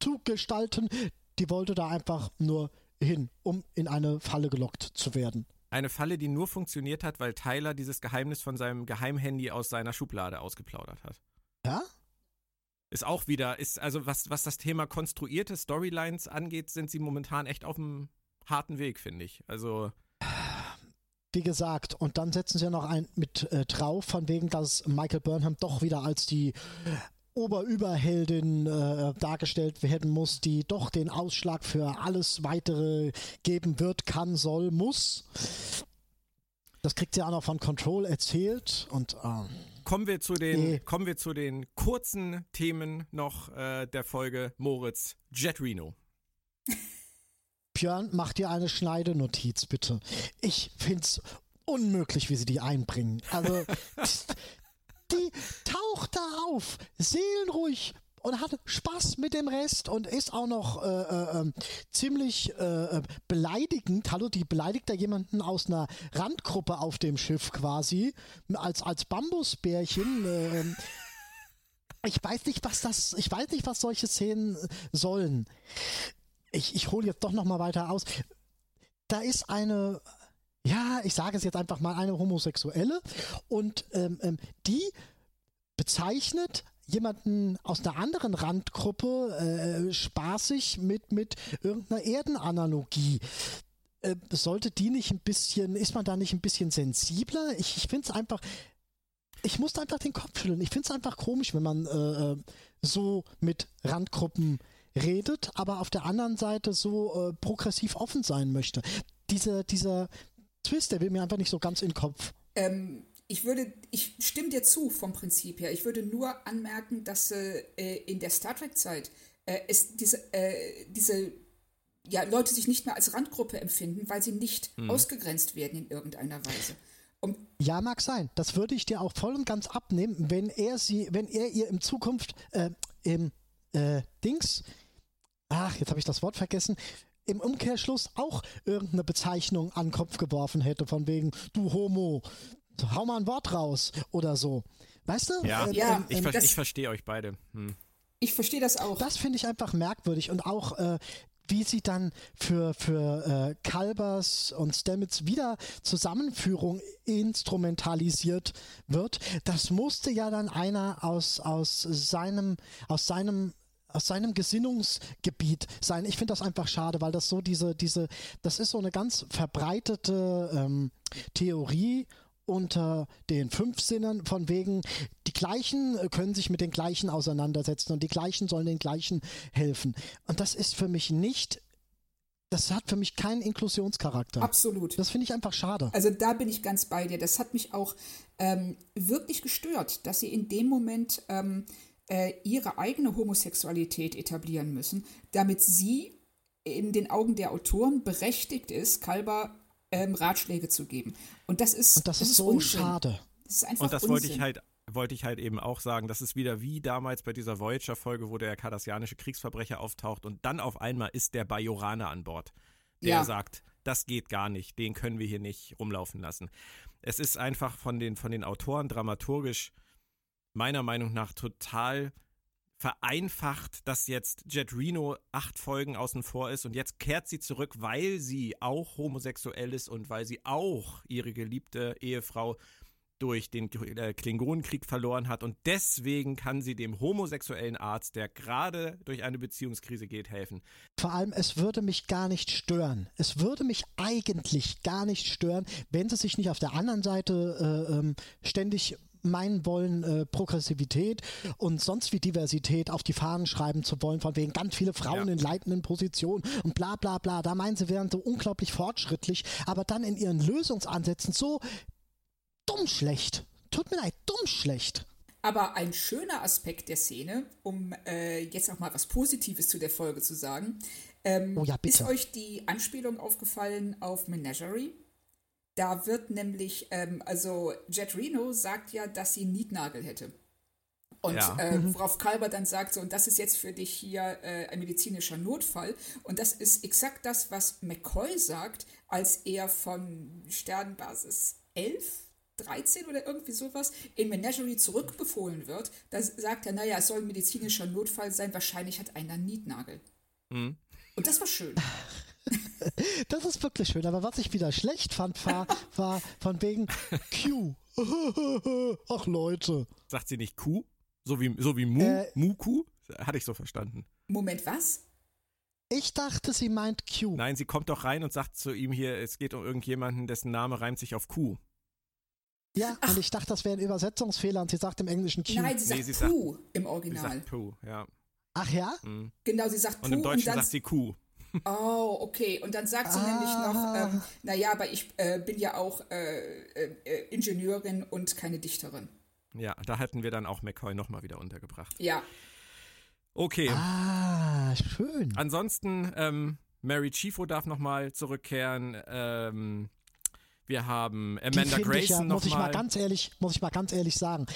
zu gestalten. Die wollte da einfach nur hin, um in eine Falle gelockt zu werden. Eine Falle, die nur funktioniert hat, weil Tyler dieses Geheimnis von seinem Geheimhandy aus seiner Schublade ausgeplaudert hat. Ja? Ist auch wieder, ist, also was, was das Thema konstruierte Storylines angeht, sind sie momentan echt auf einem harten Weg, finde ich. Also. Wie gesagt, und dann setzen sie ja noch ein mit äh, drauf, von wegen, dass Michael Burnham doch wieder als die Oberüberheldin äh, dargestellt werden muss, die doch den Ausschlag für alles weitere geben wird, kann, soll, muss. Das kriegt sie auch noch von Control erzählt und äh, kommen wir zu den nee. kommen wir zu den kurzen Themen noch äh, der Folge Moritz Jet Reno. Björn, mach dir eine Schneidenotiz bitte. Ich find's unmöglich, wie sie die einbringen. Also die taucht da auf, seelenruhig und hat Spaß mit dem Rest und ist auch noch äh, äh, ähm, ziemlich äh, beleidigend. Hallo, die beleidigt da jemanden aus einer Randgruppe auf dem Schiff quasi, als, als Bambusbärchen. Ähm. ich weiß nicht, was das, ich weiß nicht, was solche Szenen sollen. Ich, ich hole jetzt doch noch mal weiter aus. Da ist eine ja, ich sage es jetzt einfach mal, eine Homosexuelle und ähm, ähm, die bezeichnet jemanden aus einer anderen Randgruppe äh, spaßig mit, mit irgendeiner Erdenanalogie. Äh, sollte die nicht ein bisschen, ist man da nicht ein bisschen sensibler? Ich, ich finde es einfach, ich muss einfach den Kopf schütteln. Ich finde es einfach komisch, wenn man äh, äh, so mit Randgruppen redet, aber auf der anderen Seite so äh, progressiv offen sein möchte. Dieser, dieser Twist, der will mir einfach nicht so ganz in den Kopf. Ähm, ich würde, ich stimme dir zu vom Prinzip her. Ich würde nur anmerken, dass äh, in der Star Trek-Zeit äh, es diese, äh, diese ja, Leute sich nicht mehr als Randgruppe empfinden, weil sie nicht mhm. ausgegrenzt werden in irgendeiner Weise. Und ja, mag sein. Das würde ich dir auch voll und ganz abnehmen, wenn er sie, wenn er ihr in Zukunft äh, im äh, Dings, ach, jetzt habe ich das Wort vergessen, im Umkehrschluss auch irgendeine Bezeichnung an den Kopf geworfen hätte, von wegen, du Homo, hau mal ein Wort raus oder so. Weißt du? Ja, ähm, ja ähm, ich, ver ich verstehe euch beide. Hm. Ich verstehe das auch. Das finde ich einfach merkwürdig und auch äh, wie sie dann für, für äh, Kalbers und Stamets wieder Zusammenführung instrumentalisiert wird, das musste ja dann einer aus, aus seinem, aus seinem aus seinem Gesinnungsgebiet sein. Ich finde das einfach schade, weil das so diese, diese, das ist so eine ganz verbreitete ähm, Theorie unter den fünf Sinnen von wegen, die gleichen können sich mit den gleichen auseinandersetzen und die gleichen sollen den gleichen helfen. Und das ist für mich nicht das hat für mich keinen Inklusionscharakter. Absolut. Das finde ich einfach schade. Also da bin ich ganz bei dir. Das hat mich auch ähm, wirklich gestört, dass sie in dem Moment ähm, äh, ihre eigene Homosexualität etablieren müssen, damit sie in den Augen der Autoren berechtigt ist, Kalber ähm, Ratschläge zu geben. Und das ist, Und das, das ist, so Unsinn. schade. Das ist einfach Und das Unsinn. wollte ich halt wollte ich halt eben auch sagen, das ist wieder wie damals bei dieser Voyager-Folge, wo der kardassianische Kriegsverbrecher auftaucht und dann auf einmal ist der Bajoraner an Bord, der ja. sagt, das geht gar nicht, den können wir hier nicht rumlaufen lassen. Es ist einfach von den, von den Autoren dramaturgisch meiner Meinung nach total vereinfacht, dass jetzt Jet Reno acht Folgen außen vor ist und jetzt kehrt sie zurück, weil sie auch homosexuell ist und weil sie auch ihre geliebte Ehefrau durch den äh, Klingonenkrieg verloren hat und deswegen kann sie dem homosexuellen Arzt, der gerade durch eine Beziehungskrise geht, helfen. Vor allem, es würde mich gar nicht stören. Es würde mich eigentlich gar nicht stören, wenn sie sich nicht auf der anderen Seite äh, ähm, ständig meinen wollen, äh, Progressivität und sonst wie Diversität auf die Fahnen schreiben zu wollen, von wegen ganz viele Frauen Ja. in leitenden Positionen und bla bla bla. Da meinen sie, wären so unglaublich fortschrittlich, aber dann in ihren Lösungsansätzen so dumm schlecht. Tut mir leid, dumm schlecht. Aber ein schöner Aspekt der Szene, um äh, jetzt auch mal was Positives zu der Folge zu sagen, ähm, Oh ja, bitte. ist euch die Anspielung aufgefallen auf Menagerie? Da wird nämlich, ähm, also Jet Reno sagt ja, dass sie einen Nietnagel hätte. Und Ja. äh, worauf Kalber dann sagt, so, und das ist jetzt für dich hier äh, ein medizinischer Notfall. Und das ist exakt das, was McCoy sagt, als er von Sternbasis 11, 13 oder irgendwie sowas in Menagerie zurückbefohlen wird. Da sagt er, naja, es soll ein medizinischer Notfall sein, wahrscheinlich hat einer einen Nietnagel. Mhm. Und das war schön. Das ist wirklich schön, aber was ich wieder schlecht fand, war, war von wegen Q. Ach Leute. Sagt sie nicht Kuh? So wie, so wie Mu? Äh, Mu-Kuh? Hatte ich so verstanden. Moment, was? Ich dachte, sie meint Q. Nein, sie kommt doch rein und sagt zu ihm hier, es geht um irgendjemanden, dessen Name reimt sich auf Kuh. Ja, und ich dachte, das wäre ein Übersetzungsfehler und sie sagt im Englischen Q. Nein, sie sagt Nee, sie sagt- Puh im Sie Original. sagt Puh, ja. Ach ja? Mhm. Genau, sie sagt Und Puh im Deutschen dann sagt sie Kuh. Oh, okay. Und dann sagt sie nämlich noch, Ah. ähm, naja, aber ich äh, bin ja auch äh, äh, äh, Ingenieurin und keine Dichterin. Ja, da hätten wir dann auch McCoy nochmal wieder untergebracht. Ja, Okay, Ah, schön. ansonsten, ähm, Mary Chifo darf nochmal zurückkehren. Ähm, wir haben Amanda finde ich ja, Grayson muss ich mal nochmal. ganz ehrlich, muss ich mal ganz ehrlich sagen,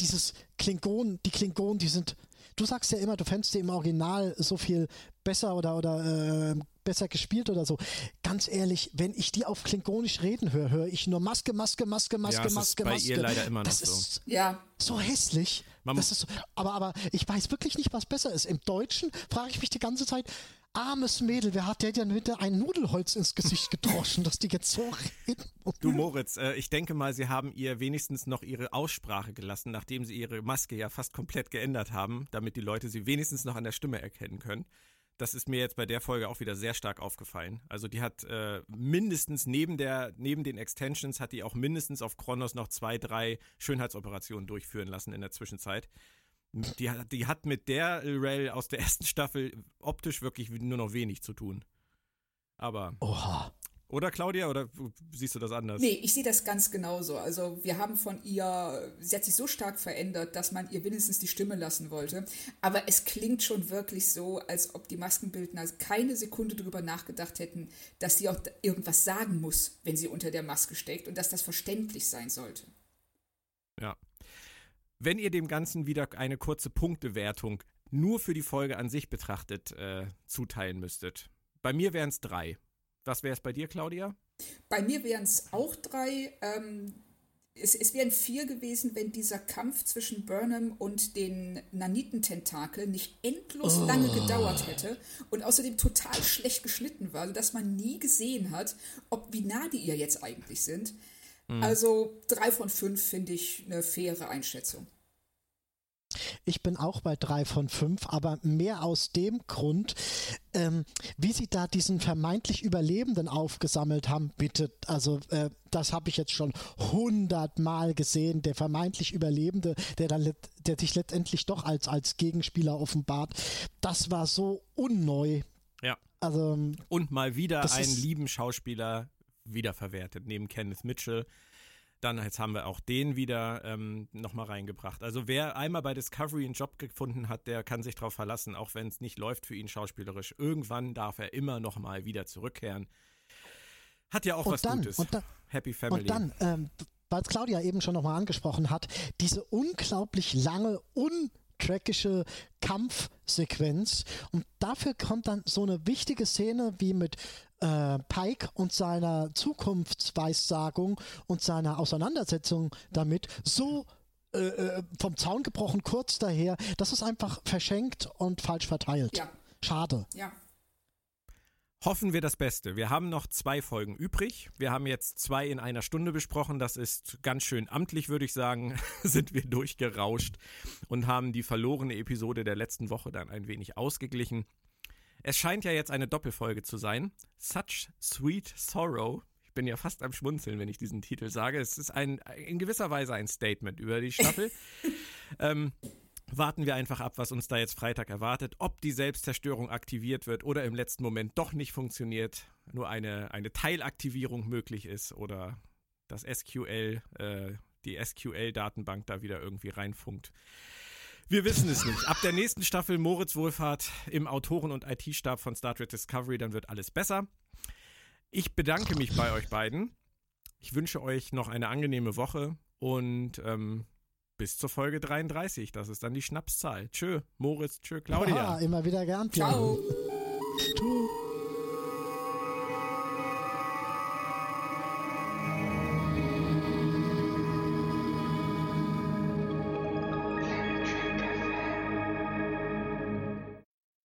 dieses Klingon, die Klingonen, die sind, du sagst ja immer, du fändest die im Original so viel besser oder, oder äh, besser gespielt oder so. Ganz ehrlich, wenn ich die auf Klingonisch reden höre, höre ich nur Maske, Maske, Maske, Maske, Ja, ist Maske, bei Maske. ihr leider immer noch das so. ist ja. so hässlich. Man- das ist so, aber, aber ich weiß wirklich nicht, was besser ist. Im Deutschen frage ich mich die ganze Zeit, armes Mädel, wer hat der denn wieder ein Nudelholz ins Gesicht gedroschen, dass die jetzt so reden? Du Moritz, äh, ich denke mal, sie haben ihr wenigstens noch ihre Aussprache gelassen, nachdem sie ihre Maske ja fast komplett geändert haben, damit die Leute sie wenigstens noch an der Stimme erkennen können. Das ist mir jetzt bei der Folge auch wieder sehr stark aufgefallen. Also die hat äh, mindestens neben der neben den Extensions hat die auch mindestens auf Kronos noch zwei, drei Schönheitsoperationen durchführen lassen in der Zwischenzeit. Die, hat- die hat mit der Rel aus der ersten Staffel optisch wirklich nur noch wenig zu tun. Aber Oha. oder Claudia oder siehst du das anders? Nee, ich sehe das ganz genauso. Also wir haben von ihr, sie hat sich so stark verändert, dass man ihr wenigstens die Stimme lassen wollte. Aber es klingt schon wirklich so, als ob die Maskenbildner keine Sekunde darüber nachgedacht hätten, dass sie auch irgendwas sagen muss, wenn sie unter der Maske steckt und dass das verständlich sein sollte. Ja. Wenn ihr dem Ganzen wieder eine kurze Punktewertung nur für die Folge an sich betrachtet äh, zuteilen müsstet. Bei mir wären es drei. Was wäre es bei dir, Claudia? Bei mir wären es auch drei. Ähm, es, es wären vier gewesen, wenn dieser Kampf zwischen Burnham und den Nanitententakeln nicht endlos lange gedauert hätte und außerdem total schlecht geschnitten war, sodass man nie gesehen hat, ob wie nah die ihr jetzt eigentlich sind. Also drei von fünf finde ich eine faire Einschätzung. Ich bin auch bei drei von fünf, aber mehr aus dem Grund, ähm, wie sie da diesen vermeintlich Überlebenden aufgesammelt haben, bitte, also äh, das habe ich jetzt schon hundertmal gesehen, der vermeintlich Überlebende, der dann der sich letztendlich doch als, als Gegenspieler offenbart, das war so unneu. Ja. Also ähm, Und mal wieder einen lieben Schauspieler wiederverwertet, neben Kenneth Mitchell. Dann jetzt haben wir auch den wieder ähm, nochmal reingebracht. Also wer einmal bei Discovery einen Job gefunden hat, der kann sich darauf verlassen, auch wenn es nicht läuft für ihn schauspielerisch. Irgendwann darf er immer nochmal wieder zurückkehren. Hat ja auch und was dann, Gutes. und dann, Happy Family. Und dann, ähm, weil es Claudia eben schon nochmal angesprochen hat, diese unglaublich lange, untrackische Kampfsequenz. Und dafür kommt dann so eine wichtige Szene wie mit äh, Pike und seiner Zukunftsweissagung und seiner Auseinandersetzung damit so äh, äh, vom Zaun gebrochen, kurz daher. Das ist einfach verschenkt und falsch verteilt. Ja, Schade. ja. Hoffen wir das Beste. Wir haben noch zwei Folgen übrig. Wir haben jetzt zwei in einer Stunde besprochen. Das ist ganz schön amtlich, würde ich sagen. Sind wir durchgerauscht und haben die verlorene Episode der letzten Woche dann ein wenig ausgeglichen. Es scheint ja jetzt eine Doppelfolge zu sein. Such Sweet Sorrow. Ich bin ja fast am Schmunzeln, wenn ich diesen Titel sage. Es ist ein, in gewisser Weise ein Statement über die Staffel. ähm, warten wir einfach ab, was uns da jetzt Freitag erwartet, ob die Selbstzerstörung aktiviert wird oder im letzten Moment doch nicht funktioniert, nur eine, eine Teilaktivierung möglich ist oder das SQL, äh, die SQL-Datenbank da wieder irgendwie reinfunkt. Wir wissen es nicht. Ab der nächsten Staffel Moritz Wohlfahrt im Autoren- und IT-Stab von Star Trek Discovery, dann wird alles besser. Ich bedanke mich bei euch beiden. Ich wünsche euch noch eine angenehme Woche und ähm, bis zur Folge 33. Das ist dann die Schnapszahl. Tschö, Moritz, tschö, Claudia. Ja, immer wieder gern. Ciao. Tschüss.